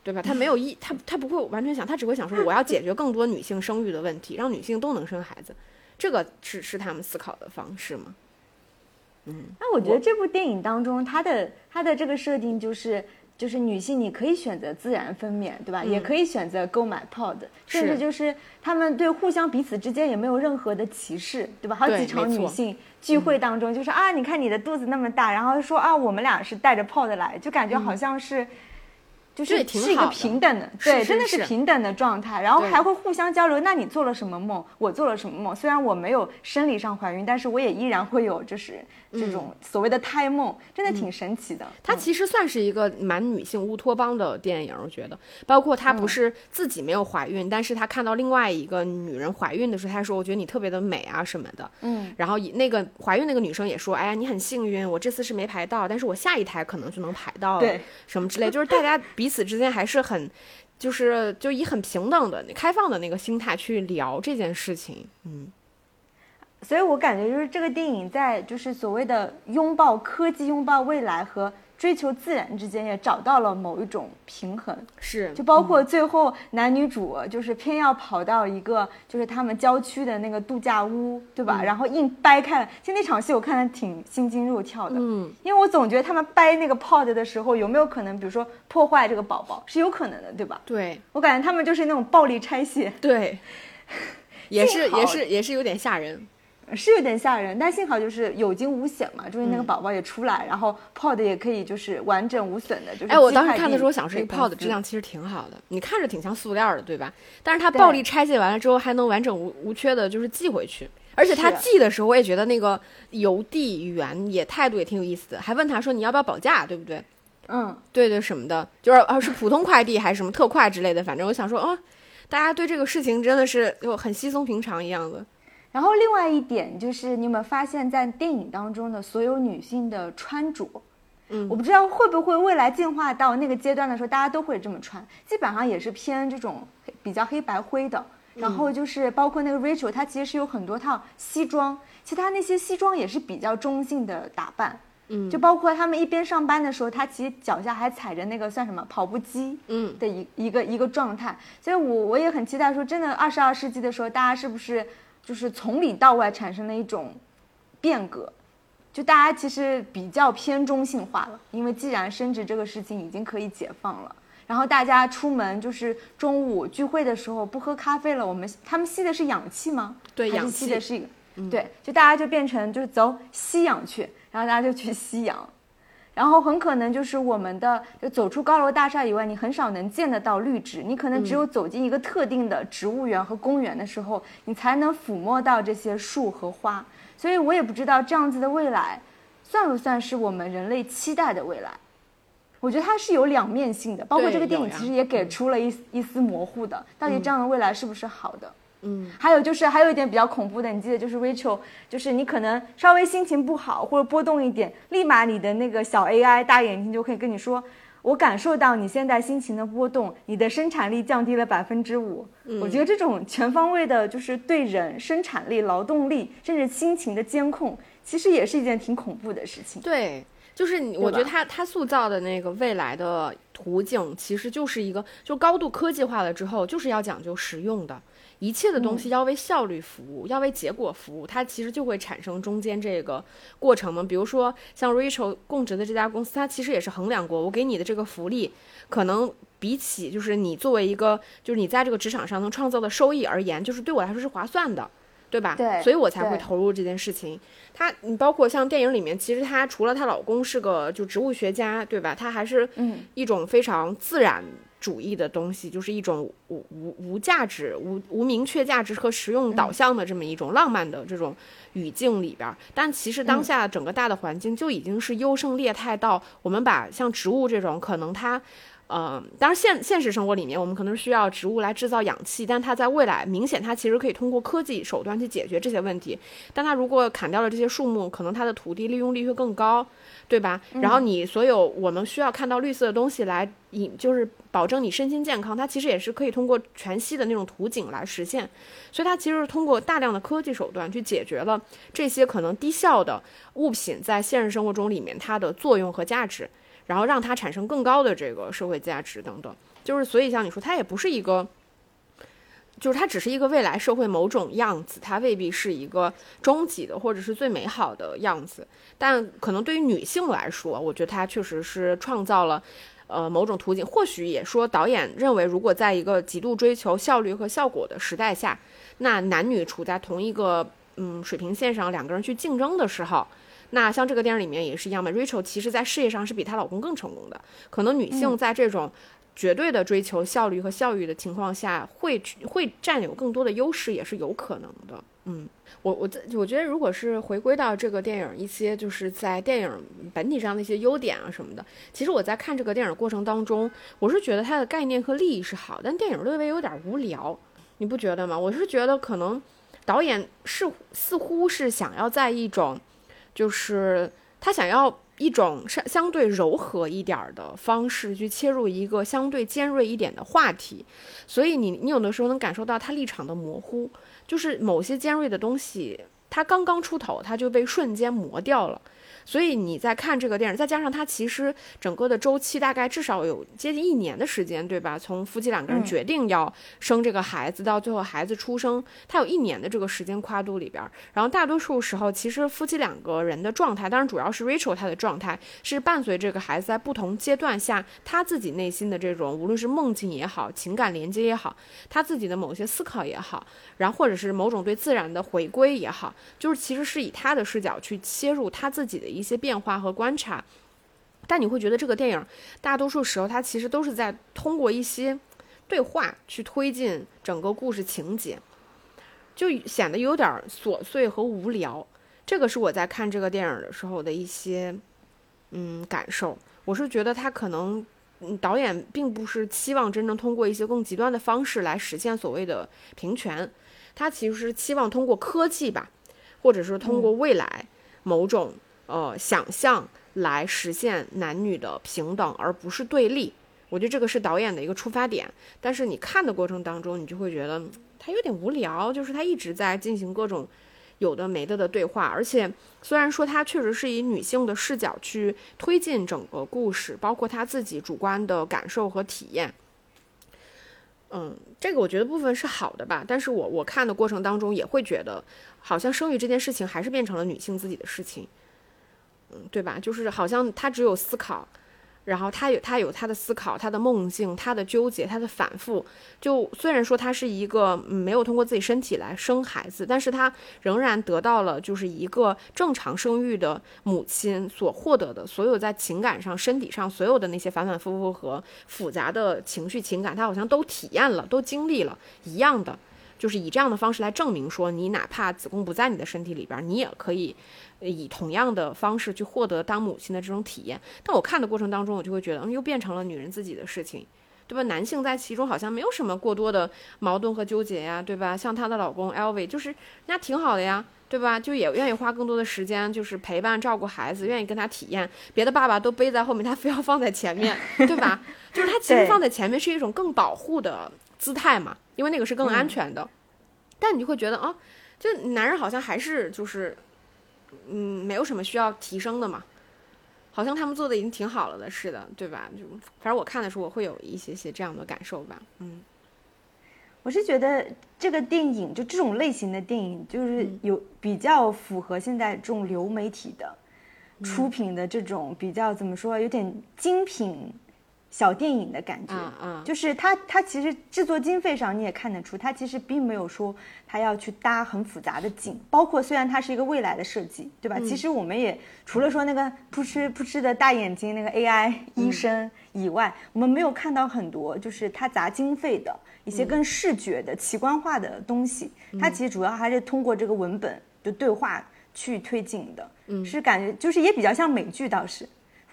对吧？他没有意，他他不会完全想，他只会想说我要解决更多女性生育的问题，让女性都能生孩子，这个是是他们思考的方式吗？那我觉得这部电影当中，它的它的这个设定就是。就是女性，你可以选择自然分娩，对吧？也可以选择购买 pod，甚至就是他们对互相彼此之间也没有任何的歧视，对吧？好几场女性聚会当中，就是啊，你看你的肚子那么大，然后说啊，我们俩是带着 pod 来，就感觉好像是。就是是一个平等的，是对，真的是是平等的状态，然后还会互相交流。那你做了什么梦？我做了什么梦？虽然我没有生理上怀孕，但是我也依然会有就是这种所谓的胎梦，真的挺神奇的。它其实算是一个蛮女性乌托邦的电影，我觉得，包括她嗯不是自己没有怀孕，但是她看到另外一个女人怀孕的时候，她说：“我觉得你特别的美啊什么的。”嗯，然后那个怀孕那个女生也说：“哎呀，你很幸运，我这次是没排到，但是我下一胎可能就能排到了，对，什么之类。”就是大家彼此之间还是很，就是就以很平等的、开放的那个心态去聊这件事情。嗯，所以我感觉就是这个电影在就是所谓的拥抱科技、拥抱未来和追求自然之间也找到了某一种平衡。是，就包括最后男女主就是偏要跑到一个就是他们郊区的那个度假屋，对吧？然后硬掰开了。其实那场戏我看的挺心惊肉跳的，嗯，因为我总觉得他们掰那个 pod 的时候，有没有可能，比如说破坏这个宝宝，是有可能的，对吧？对我感觉他们就是那种暴力拆卸，对，也是也是也是有点吓人。是有点吓人，但幸好就是有惊无险嘛，就是那个宝宝也出来，然后 pod 也可以就是完整无损的，就是哎，我当时看的时候想说，这个给公 pod 质量其实挺好的，你看着挺像塑料的，对吧？但是它暴力拆卸完了之后，还能完整无无缺的，就是寄回去。而且他寄的时候，我也觉得那个邮递员也态度也挺有意思的，还问他说你要不要保价，对不对？嗯，对对什么的，就是啊是普通快递还是什么特快之类的，反正我想说，哦，大家对这个事情真的是就很稀松平常一样的。然后另外一点就是，你有没有发现，在电影当中的所有女性的穿着，嗯我不知道会不会未来进化到那个阶段的时候，大家都会这么穿，基本上也是偏这种黑比较黑白灰的。然后就是包括那个 Rachel，她其实是有很多套西装，其实她那些西装也是比较中性的打扮。嗯就包括他们一边上班的时候，她其实脚下还踩着那个算什么跑步机，嗯的一一个一个状态，所以我我也很期待说，真的二十二世纪的时候，大家是不是就是从里到外产生了一种变革？就大家其实比较偏中性化了，因为既然生殖这个事情已经可以解放了，然后大家出门就是中午聚会的时候不喝咖啡了，我们他们吸的是氧气吗？对氧气吸的是一个，对，就大家就变成就是走吸氧去，然后大家就去吸氧。然后很可能就是我们的，就走出高楼大厦以外，你很少能见得到绿植。你可能只有走进一个特定的植物园和公园的时候，你才能抚摸到这些树和花。所以我也不知道这样子的未来，算不算是我们人类期待的未来。我觉得它是有两面性的，包括这个电影其实也给出了一一丝模糊的，到底这样的未来是不是好的？嗯，还有就是还有一点比较恐怖的，你记得就是 Rachel，就是你可能稍微心情不好或者波动一点，立马你的那个小 AI 大眼睛就可以跟你说，我感受到你现在心情的波动，你的生产力降低了百分之五。我觉得这种全方位的，就是对人生产力、劳动力甚至心情的监控，其实也是一件挺恐怖的事情。对。就是你，我觉得他他塑造的那个未来的途径，其实就是一个就高度科技化了之后，就是要讲究实用的，一切的东西要为效率服务，要为结果服务，它其实就会产生中间这个过程嘛。比如说像 Rachel 供职的这家公司，它其实也是衡量过，我给你的这个福利，可能比起就是你作为一个就是你在这个职场上能创造的收益而言，就是对我来说是划算的。对吧？对，所以我才会投入这件事情。她，你包括像电影里面，其实她除了她老公是个就植物学家，对吧？她还是一种非常自然主义的东西，就是一种无无无价值、无无明确价值和实用导向的这么一种浪漫的这种语境里边。但其实当下整个大的环境就已经是优胜劣汰到我们把像植物这种可能它。呃，当然现现实生活里面，我们可能需要植物来制造氧气，但它在未来明显它其实可以通过科技手段去解决这些问题。但它如果砍掉了这些树木，可能它的土地利用率会更高，对吧？然后你所有我们需要看到绿色的东西来引，就是保证你身心健康，它其实也是可以通过全息的那种图景来实现。所以它其实是通过大量的科技手段去解决了这些可能低效的物品在现实生活中里面它的作用和价值。然后让它产生更高的这个社会价值等等，就是所以像你说，它也不是一个，就是它只是一个未来社会某种样子，它未必是一个终极的或者是最美好的样子。但可能对于女性来说，我觉得它确实是创造了呃某种途径。或许也说导演认为，如果在一个极度追求效率和效果的时代下，那男女处在同一个嗯水平线上，两个人去竞争的时候。那像这个电影里面也是一样嘛，Rachel 其实在事业上是比她老公更成功的。可能女性在这种绝对的追求效率和效益的情况下，会会占有更多的优势，也是有可能的。嗯，我我我觉得，如果是回归到这个电影一些就是在电影本体上的一些优点啊什么的，其实我在看这个电影过程当中，我是觉得它的概念和利益是好，但电影略微有点无聊，你不觉得吗？我是觉得可能导演是似乎是想要在一种。就是他想要一种相相对柔和一点的方式去切入一个相对尖锐一点的话题，所以你你有的时候能感受到他立场的模糊，就是某些尖锐的东西，他刚刚出头，他就被瞬间磨掉了。所以你在看这个电影，再加上它其实整个的周期大概至少有接近一年的时间，对吧？从夫妻两个人决定要生这个孩子到最后孩子出生，它有一年的这个时间跨度里边。然后大多数时候，其实夫妻两个人的状态，当然主要是 Rachel 她的状态，是伴随这个孩子在不同阶段下，他自己内心的这种无论是梦境也好，情感连接也好，他自己的某些思考也好，然后或者是某种对自然的回归也好，就是其实是以他的视角去切入他自己的。一些变化和观察，但你会觉得这个电影大多数时候它其实都是在通过一些对话去推进整个故事情节，就显得有点琐碎和无聊。这个是我在看这个电影的时候的一些嗯感受。我是觉得他可能导演并不是期望真正通过一些更极端的方式来实现所谓的平权，他其实是期望通过科技吧，或者是通过未来某种。呃，想象来实现男女的平等，而不是对立。我觉得这个是导演的一个出发点。但是你看的过程当中，你就会觉得他有点无聊，就是他一直在进行各种有的没的的对话。而且虽然说他确实是以女性的视角去推进整个故事，包括他自己主观的感受和体验。嗯，这个我觉得部分是好的吧。但是我我看的过程当中也会觉得，好像生育这件事情还是变成了女性自己的事情。对吧？就是好像他只有思考，然后他有他有他的思考，他的梦境，他的纠结，他的反复。就虽然说他是一个没有通过自己身体来生孩子，但是他仍然得到了就是一个正常生育的母亲所获得的所有在情感上、身体上所有的那些反反复复和复杂的情绪情感，他好像都体验了，都经历了一样的。就是以这样的方式来证明说，你哪怕子宫不在你的身体里边，你也可以呃以同样的方式去获得当母亲的这种体验。但我看的过程当中，我就会觉得，嗯，又变成了女人自己的事情。对吧？男性在其中好像没有什么过多的矛盾和纠结呀，对吧？像她的老公 Elvi，就是人家挺好的呀，对吧？就也愿意花更多的时间，就是陪伴照顾孩子，愿意跟他体验。别的爸爸都背在后面，他非要放在前面，对吧？就是他其实放在前面是一种更保护的姿态嘛，因为那个是更安全的。但你就会觉得啊，就男人好像还是就是，嗯，没有什么需要提升的嘛。好像他们做的已经挺好了的似的，对吧？就反正我看的时候，我会有一些些这样的感受吧。嗯我是觉得这个电影就这种类型的电影，就是有比较符合现在这种流媒体的出品的这种比较怎么说，有点精品小电影的感觉。就是它，它其实制作经费上你也看得出，它其实并没有说它要去搭很复杂的景，包括虽然它是一个未来的设计，对吧？其实我们也除了说那个扑哧扑哧的大眼睛那个 AI 医生以外，我们没有看到很多就是它砸经费的一些更视觉的、奇观化的东西。它其实主要还是通过这个文本的对话去推进的，是感觉就是也比较像美剧倒是。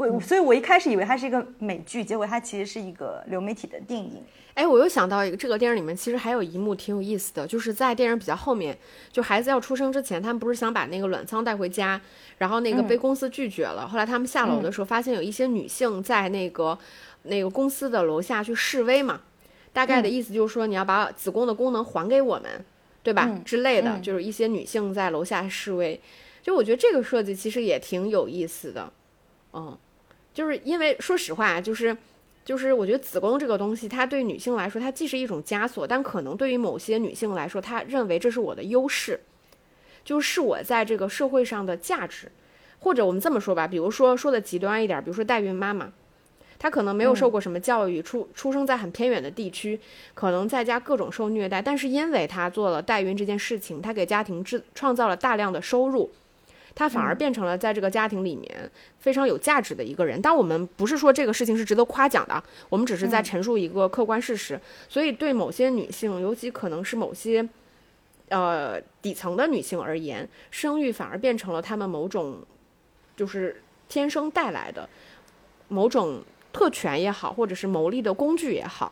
我所以，我一开始以为它是一个美剧，结果它其实是一个流媒体的电影。哎，我又想到一个，这个电影里面其实还有一幕挺有意思的，就是在电影比较后面，就孩子要出生之前，他们不是想把那个卵仓带回家，然后那个被公司拒绝了。后来他们下楼的时候，发现有一些女性在那个那个公司的楼下去示威嘛，大概的意思就是说你要把子宫的功能还给我们，对吧？之类的，就是一些女性在楼下示威。就我觉得这个设计其实也挺有意思的，嗯，就是因为说实话，就是。就是我觉得子宫这个东西，它对女性来说，它既是一种枷锁，但可能对于某些女性来说，她认为这是我的优势，就是我在这个社会上的价值。或者我们这么说吧，比如说说的极端一点，比如说代孕妈妈，她可能没有受过什么教育，出出生在很偏远的地区，可能在家各种受虐待，但是因为她做了代孕这件事情，她给家庭制创造了大量的收入。她反而变成了在这个家庭里面非常有价值的一个人。但我们不是说这个事情是值得夸奖的，我们只是在陈述一个客观事实。所以对某些女性，尤其可能是某些呃底层的女性而言，生育反而变成了她们某种就是天生带来的某种特权也好，或者是牟利的工具也好。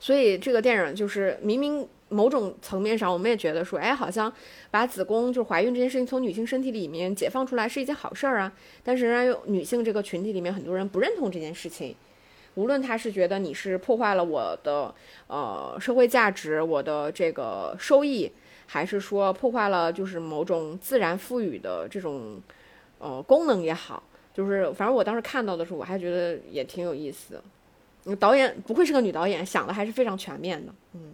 所以这个电影就是明明某种层面上，我们也觉得说，哎，好像把子宫就是怀孕这件事情从女性身体里面解放出来是一件好事儿啊。但是仍然有女性这个群体里面很多人不认同这件事情，无论他是觉得你是破坏了我的呃社会价值、我的这个收益，还是说破坏了就是某种自然赋予的这种呃功能也好，就是反正我当时看到的时候，我还觉得也挺有意思的。导演不愧是个女导演，想的还是非常全面的。嗯，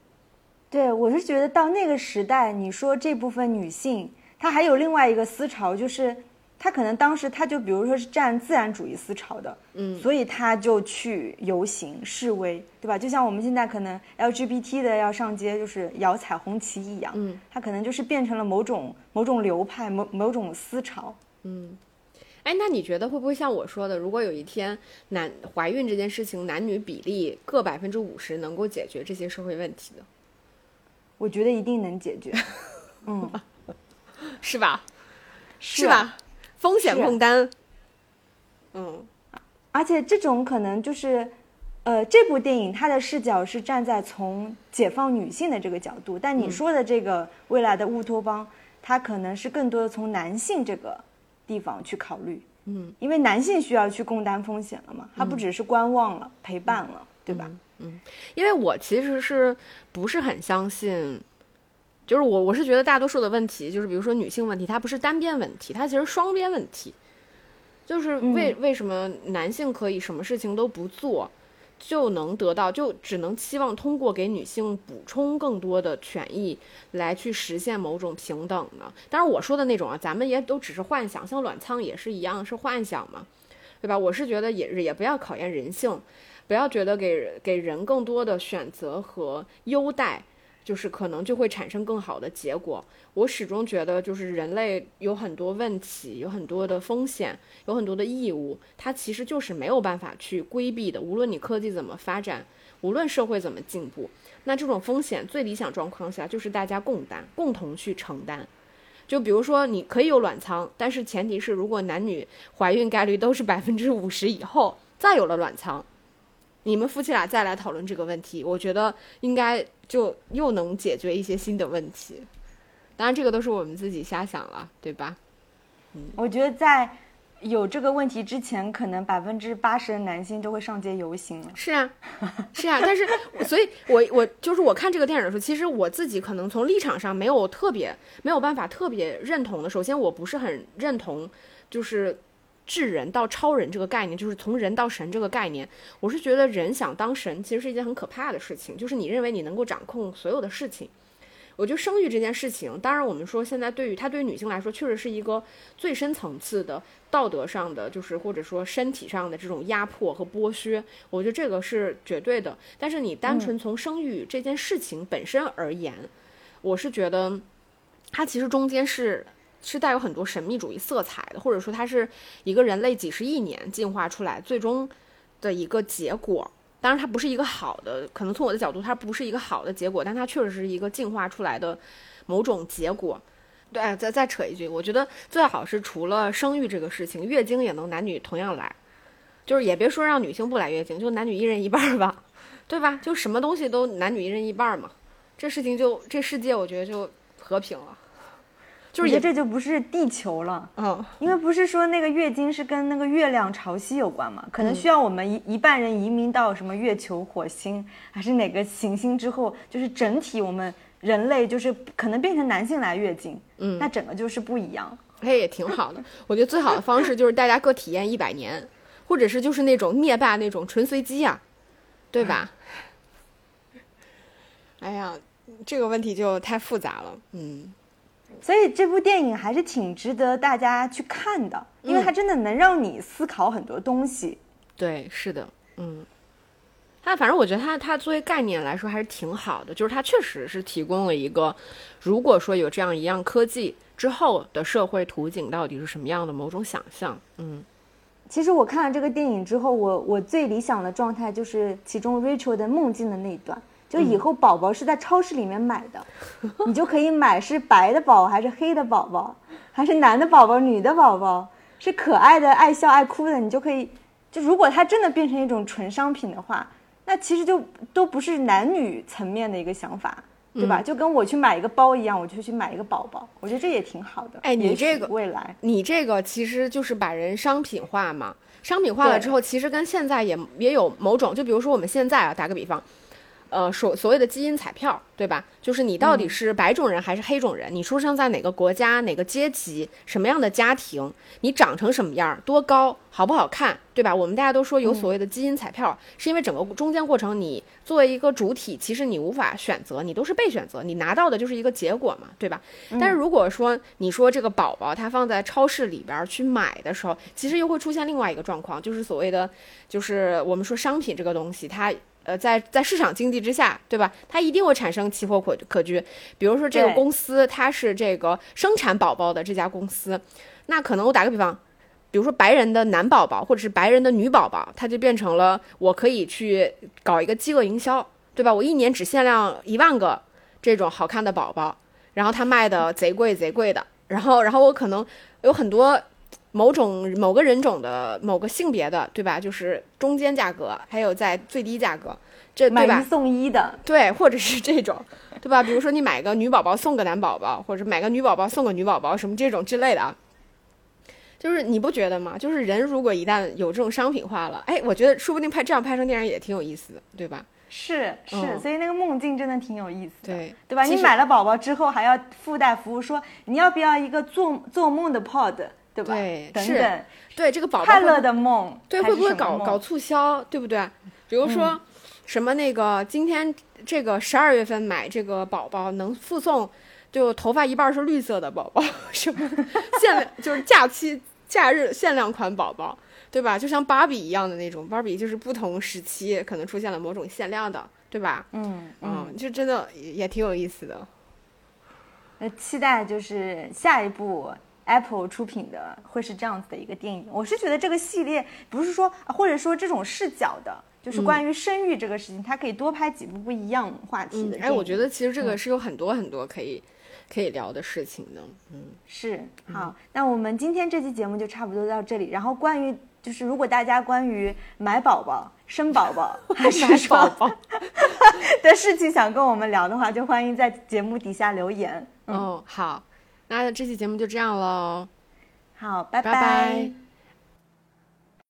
对我是觉得到那个时代，你说这部分女性，她还有另外一个思潮，就是她可能当时她就比如说是站自然主义思潮的，嗯，所以她就去游行示威，对吧？就像我们现在可能 LGBT 的要上街就是摇彩虹旗一样，嗯，她可能就是变成了某种某种流派、某某种思潮。嗯，哎，那你觉得会不会像我说的，如果有一天男怀孕这件事情男女比例各百分之五十能够解决这些社会问题的，我觉得一定能解决，嗯，是吧？是吧？风险共担。嗯。而且这种可能就是，呃，这部电影它的视角是站在从解放女性的这个角度，但你说的这个未来的乌托邦，它可能是更多的从男性这个地方去考虑，嗯，因为男性需要去共担风险了嘛，他不只是观望了、陪伴了，对吧？因为我其实是不是很相信，就是我我是觉得大多数的问题，就是比如说女性问题，它不是单边问题，它其实双边问题。就是为、为什么男性可以什么事情都不做，就能得到，就只能期望通过给女性补充更多的权益来去实现某种平等呢？当然我说的那种啊，咱们也都只是幻想，像卵仓也是一样是幻想嘛，对吧？我是觉得也也不要考验人性，不要觉得给人给人更多的选择和优待，就是可能就会产生更好的结果。我始终觉得，就是人类有很多问题，有很多的风险，有很多的义务，它其实就是没有办法去规避的。无论你科技怎么发展，无论社会怎么进步，那这种风险最理想状况下就是大家共担，共同去承担。就比如说，你可以有卵仓，但是前提是如果男女怀孕概率都是百分之五十以后，再有了卵仓，你们夫妻俩再来讨论这个问题，我觉得应该就又能解决一些新的问题。当然，这个都是我们自己瞎想了，对吧？嗯我觉得在有这个问题之前，可能百分之八十的男性都会上街游行了。是啊，是啊，但是，所以我我就是我看这个电影的时候，其实我自己可能从立场上没有特别没有办法特别认同的。首先，我不是很认同，就是至人到超人这个概念，就是从人到神这个概念。我是觉得人想当神，其实是一件很可怕的事情，就是你认为你能够掌控所有的事情。我觉得生育这件事情，当然我们说现在对于它对于女性来说，确实是一个最深层次的道德上的，就是或者说身体上的这种压迫和剥削。我觉得这个是绝对的。但是你单纯从生育这件事情本身而言，我是觉得它其实中间是是带有很多神秘主义色彩的，或者说它是一个人类几十亿年进化出来最终的一个结果。当然，它不是一个好的，可能从我的角度，它不是一个好的结果，但它确实是一个进化出来的某种结果。对，再再扯一句，我觉得最好是除了生育这个事情，月经也能男女同样来，就是也别说让女性不来月经，就男女一人一半吧，对吧？就什么东西都男女一人一半嘛，这事情就这世界，我觉得就和平了。就是也这就不是地球了，嗯，因为不是说那个月经是跟那个月亮潮汐有关嘛，可能需要我们一一半人移民到什么月球、火星还是哪个行星之后，就是整体我们人类就是可能变成男性来月经，嗯，那整个就是不一样。哎，也挺好的。我觉得最好的方式就是大家各体验一百年，或者是就是那种灭霸那种纯随机啊，对吧？哎呀，这个问题就太复杂了，嗯。所以这部电影还是挺值得大家去看的，因为它真的能让你思考很多东西。对，是的，嗯。它反正我觉得它它作为概念来说还是挺好的，就是它确实是提供了一个，如果说有这样一样科技之后的社会图景到底是什么样的某种想象。嗯。其实我看了这个电影之后，我我最理想的状态就是其中 Rachel 的梦境的那一段。就以后宝宝是在超市里面买的，你就可以买是白的宝还是黑的宝宝，还是男的宝宝女的宝宝，是可爱的爱笑爱哭的，你就可以。就如果它真的变成一种纯商品的话，那其实就都不是男女层面的一个想法，对吧？就跟我去买一个包一样，我就去买一个宝宝，我觉得这也挺好的。哎，你这个未来，你这个其实就是把人商品化嘛。商品化了之后，其实跟现在也也有某种，就比如说我们现在啊，打个比方。呃，所所谓的基因彩票，对吧？就是你到底是白种人还是黑种人？你出生在哪个国家、哪个阶级、什么样的家庭？你长成什么样？多高？好不好看？对吧？我们大家都说有所谓的基因彩票，是因为整个中间过程，你作为一个主体，其实你无法选择，你都是被选择，你拿到的就是一个结果嘛，对吧？但是如果说你说这个宝宝他放在超市里边去买的时候，其实又会出现另外一个状况，就是所谓的，就是我们说商品这个东西，它。呃，在在市场经济之下，对吧？它一定会产生奇货可可居。比如说，这个公司它是这个生产宝宝的这家公司，那可能我打个比方，比如说白人的男宝宝或者是白人的女宝宝，它就变成了我可以去搞一个饥饿营销，对吧？我一年只限量一万个这种好看的宝宝，然后它卖的贼贵贼贵的，然后然后我可能有很多。某种某个人种的某个性别的，对吧？就是中间价格，还有在最低价格，这对吧？买一送一的，对，或者是这种，对吧？比如说你买个女宝宝送个男宝宝，或者买个女宝宝送个女宝宝，什么这种之类的啊。就是你不觉得吗？就是人如果一旦有这种商品化了，哎，我觉得说不定拍这样拍成电影也挺有意思的，对吧？是是，所以那个梦境真的挺有意思的，对对吧？你买了宝宝之后还要附带服务，说你要不要一个做做梦的 pod。对吧？等等，对这个宝宝快乐的梦，对会不会搞搞促销？对不对？比如说什么那个今天这个十二月份买这个宝宝能附送，就头发一半是绿色的宝宝，什么限量就是假期假日限量款宝宝，对吧？就像芭比一样的那种，芭比就是不同时期可能出现了某种限量的，对吧？嗯嗯，就真的也挺有意思的。呃，期待就是下一部。Apple 出品的会是这样子的一个电影，我是觉得这个系列不是说，或者说这种视角的就是关于生育这个事情，它可以多拍几部不一样话题的。哎，我觉得其实这个是有很多很多可以可以聊的事情的。嗯，是好，那我们今天这期节目就差不多到这里。然后关于就是如果大家关于买宝宝、生宝宝还是 宝宝 的事情想跟我们聊的话，就欢迎在节目底下留言。哦，好，那这期节目就这样喽。好，拜拜拜。